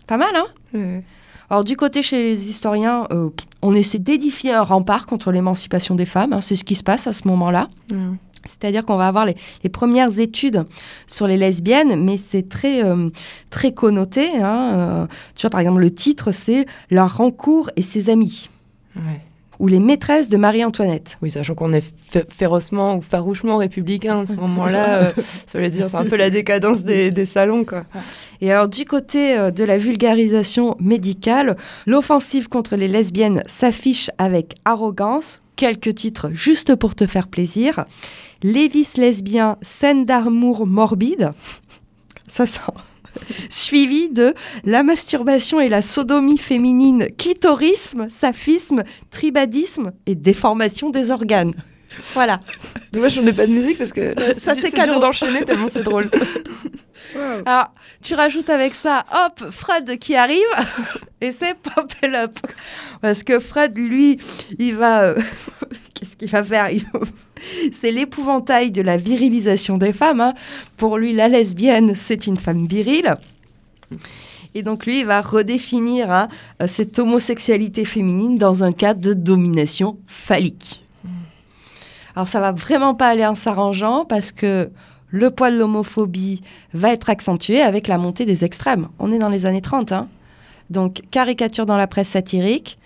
Pas mal, hein? Alors du côté chez les historiens, euh, on essaie d'édifier un rempart contre l'émancipation des femmes. Hein, c'est ce qui se passe à ce moment-là. C'est-à-dire qu'on va avoir les, premières études sur les lesbiennes, mais c'est très, euh, très connoté. Hein, euh, tu vois, par exemple, le titre, c'est Leur rencourt et ses amis. Ouais ou les maîtresses de Marie-Antoinette.
Oui, sachant qu'on est férocement ou farouchement républicain à ce moment-là, euh, [LAUGHS] ça veut dire c'est un peu la décadence des, salons. Quoi.
Et alors du côté euh, de la vulgarisation médicale, l'offensive contre les lesbiennes s'affiche avec arrogance. Quelques titres juste pour te faire plaisir. Lévis lesbien, scène d'amour morbide. Ça sent [LAUGHS] suivi de la masturbation et la sodomie féminine, clitorisme, saphisme, tribadisme et déformation des organes. Voilà.
Dommage, je n'ai pas de musique parce que ça c'est cadeau d'enchaîner tellement c'est drôle. [LAUGHS]
Alors, tu rajoutes avec ça, hop, Fred qui arrive [LAUGHS] et c'est pop up. Parce que Fred, lui, il va. Euh, qu'est-ce qu'il va faire [LAUGHS] C'est l'épouvantail de la virilisation des femmes. Hein. Pour lui, la lesbienne, c'est une femme virile. Et donc lui, il va redéfinir hein, euh, cette homosexualité féminine dans un cadre de domination phallique. Alors ça va vraiment pas aller en s'arrangeant parce que le poids de l'homophobie va être accentué avec la montée des extrêmes. On est dans les années 30. Hein. Donc caricature dans la presse satirique,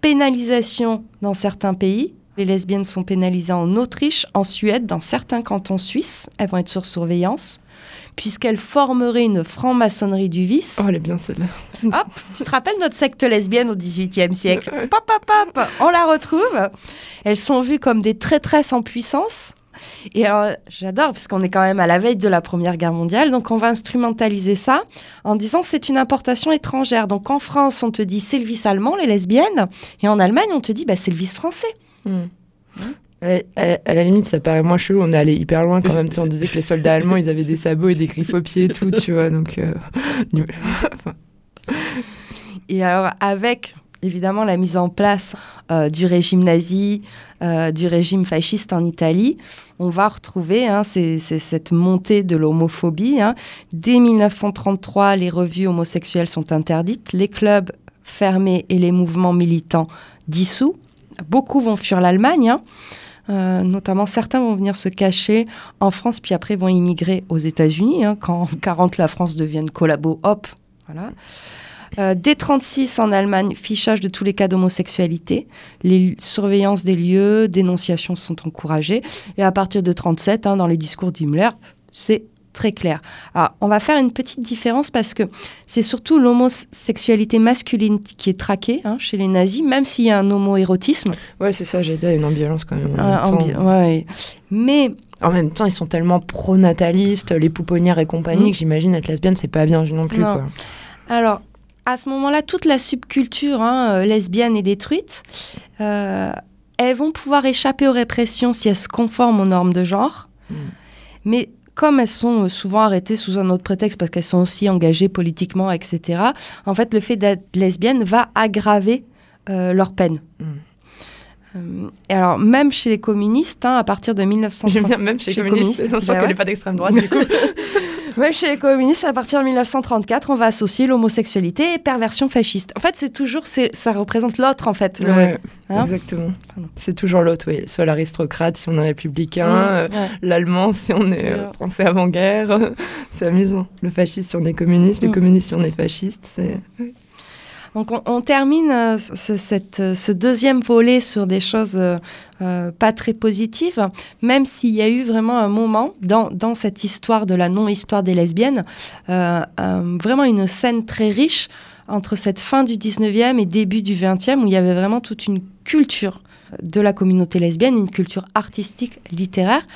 pénalisation dans certains pays, les lesbiennes sont pénalisées en Autriche, en Suède, dans certains cantons suisses. Elles vont être sur surveillance, puisqu'elles formeraient une franc-maçonnerie du vice.
Oh, elle est bien celle-là.
Hop, tu te rappelles notre secte lesbienne au XVIIIe siècle? Pop, pop, pop, on la retrouve. Elles sont vues comme des traîtresses en puissance. Et alors, j'adore, puisqu'on est quand même à la veille de la Première Guerre mondiale, donc on va instrumentaliser ça en disant c'est une importation étrangère. Donc en France, on te dit c'est le vice allemand, les lesbiennes, et en Allemagne, on te dit bah, c'est le vice français. Hmm.
À, la limite, ça paraît moins chelou. On est allé hyper loin quand même. on disait que les soldats allemands, ils avaient des sabots et des griffes aux pieds et tout, tu vois. Donc, euh, [LAUGHS]
et alors, avec évidemment la mise en place euh, du régime nazi, euh, du régime fasciste en Italie, on va retrouver hein, cette montée de l'homophobie. Hein. Dès 1933, les revues homosexuelles sont interdites, les clubs fermés et les mouvements militants dissous. Beaucoup vont fuir l'Allemagne. Hein. Euh, notamment, certains vont venir se cacher en France, puis après vont immigrer aux États-Unis. Quand en 40, la France devienne collabo, hop, voilà. Euh, dès 36 en Allemagne, fichage de tous les cas d'homosexualité, les surveillances des lieux, dénonciations sont encouragées. Et à partir de 37, hein, dans les discours d'Himmler, c'est très clair. Alors, on va faire une petite différence parce que c'est surtout l'homosexualité masculine qui est traquée hein, chez les nazis, même s'il y a un homoérotisme.
Ouais, c'est ça, j'ai dit, il y a une ambivalence quand même.
ouais. Mais
en même temps, ils sont tellement pro-natalistes, les pouponnières et compagnie, mm. que j'imagine être lesbienne, c'est pas bien non plus. Quoi.
Alors, à ce moment-là, toute la subculture hein, euh, lesbienne est détruite. Euh, elles vont pouvoir échapper aux répressions si elles se conforment aux normes de genre. Mm. Mais comme elles sont euh, souvent arrêtées sous un autre prétexte parce qu'elles sont aussi engagées politiquement, etc., en fait, le fait d'être lesbienne va aggraver leur peine. Mm. Euh, et alors, même chez les communistes, hein, à partir de 1930...
J'aime bien même chez, les communistes, [LAUGHS] on sent bah n'est pas d'extrême droite, du coup. [LAUGHS]
même chez les communistes, à partir de 1934, on va associer l'homosexualité et perversion fasciste. En fait, c'est toujours, ça représente l'autre, en fait.
Hein exactement. C'est toujours l'autre, oui. Soit l'aristocrate si on est républicain, mmh, euh, l'allemand si on est euh, français avant-guerre. [LAUGHS] c'est amusant. Le fasciste si on est communiste, le mmh. communiste si on est fasciste. C'est...
Donc on, termine euh, ce, deuxième volet sur des choses euh, euh, pas très positives, même s'il y a eu vraiment un moment dans, cette histoire de la non-histoire des lesbiennes, vraiment une scène très riche entre cette fin du 19e et début du 20e, où il y avait vraiment toute une culture de la communauté lesbienne, une culture artistique, littéraire,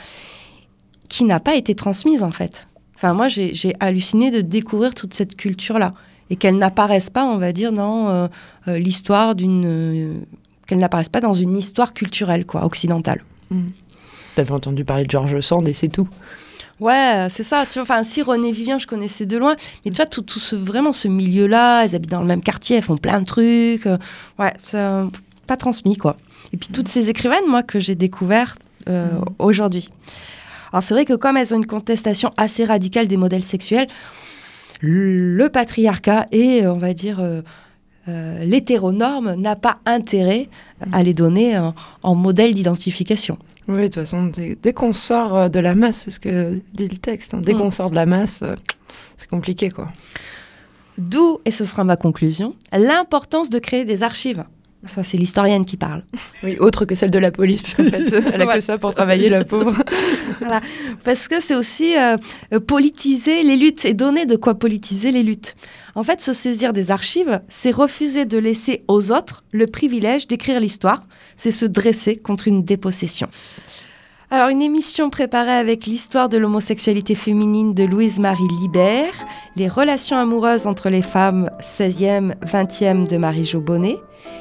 qui n'a pas été transmise en fait. Enfin, moi, j'ai halluciné de découvrir toute cette culture-là et qu'elles n'apparaissent pas, on va dire, dans euh, euh, l'histoire d'une. Euh, qu'elles n'apparaissent pas dans une histoire culturelle, quoi, occidentale.
Tu mm. T'avais entendu parler de George Sand et c'est tout.
Ouais, c'est ça. Tu vois, enfin, si René Vivien, je connaissais de loin, mais tu vois, tout, tout ce vraiment ce milieu-là, elles habitent dans le même quartier, elles font plein de trucs. ouais, ça, pas transmis quoi. Et puis toutes ces écrivaines, moi, que j'ai découvertes mm. aujourd'hui. Alors c'est vrai que comme elles ont une contestation assez radicale des modèles sexuels, le patriarcat et, euh, on va dire, euh, euh, l'hétéronorme n'a pas intérêt à les donner en, modèle d'identification.
Oui, de toute façon, dès, qu'on sort de la masse, c'est ce que dit le texte, hein, dès mm. qu'on sort de la masse, c'est compliqué, quoi.
D'où, et ce sera ma conclusion, l'importance de créer des archives. Ça, c'est l'historienne qui parle. [LAUGHS]
Oui, autre que celle de la police, puisqu'en fait, elle a que ça pour travailler, la pauvre. [LAUGHS]
voilà. Parce que c'est aussi euh, politiser les luttes et donner de quoi politiser les luttes. En fait, se saisir des archives, c'est refuser de laisser aux autres le privilège d'écrire l'histoire, c'est se dresser contre une dépossession. Alors, une émission préparée avec l'histoire de l'homosexualité féminine de Louise-Marie Libert, les relations amoureuses entre les femmes 16e, 20e de Marie-Jo Bonnet,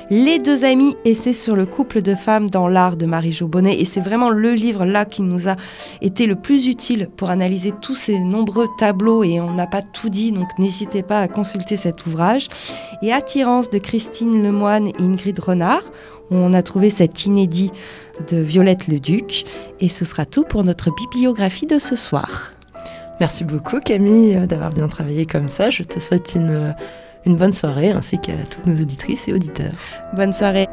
les deux amis essais sur le couple de femmes dans l'art de Marie-Jo Bonnet, et c'est vraiment le livre là qui nous a été le plus utile pour analyser tous ces nombreux tableaux, et on n'a pas tout dit, donc n'hésitez pas à consulter cet ouvrage, et Attirance de Christine Lemoine et Ingrid Renard, on a trouvé cet inédit de Violette Leduc. Et ce sera tout pour notre bibliographie de ce soir.
Merci beaucoup Camille d'avoir bien travaillé comme ça. Je te souhaite une, une bonne soirée ainsi qu'à toutes nos auditrices et auditeurs.
Bonne soirée.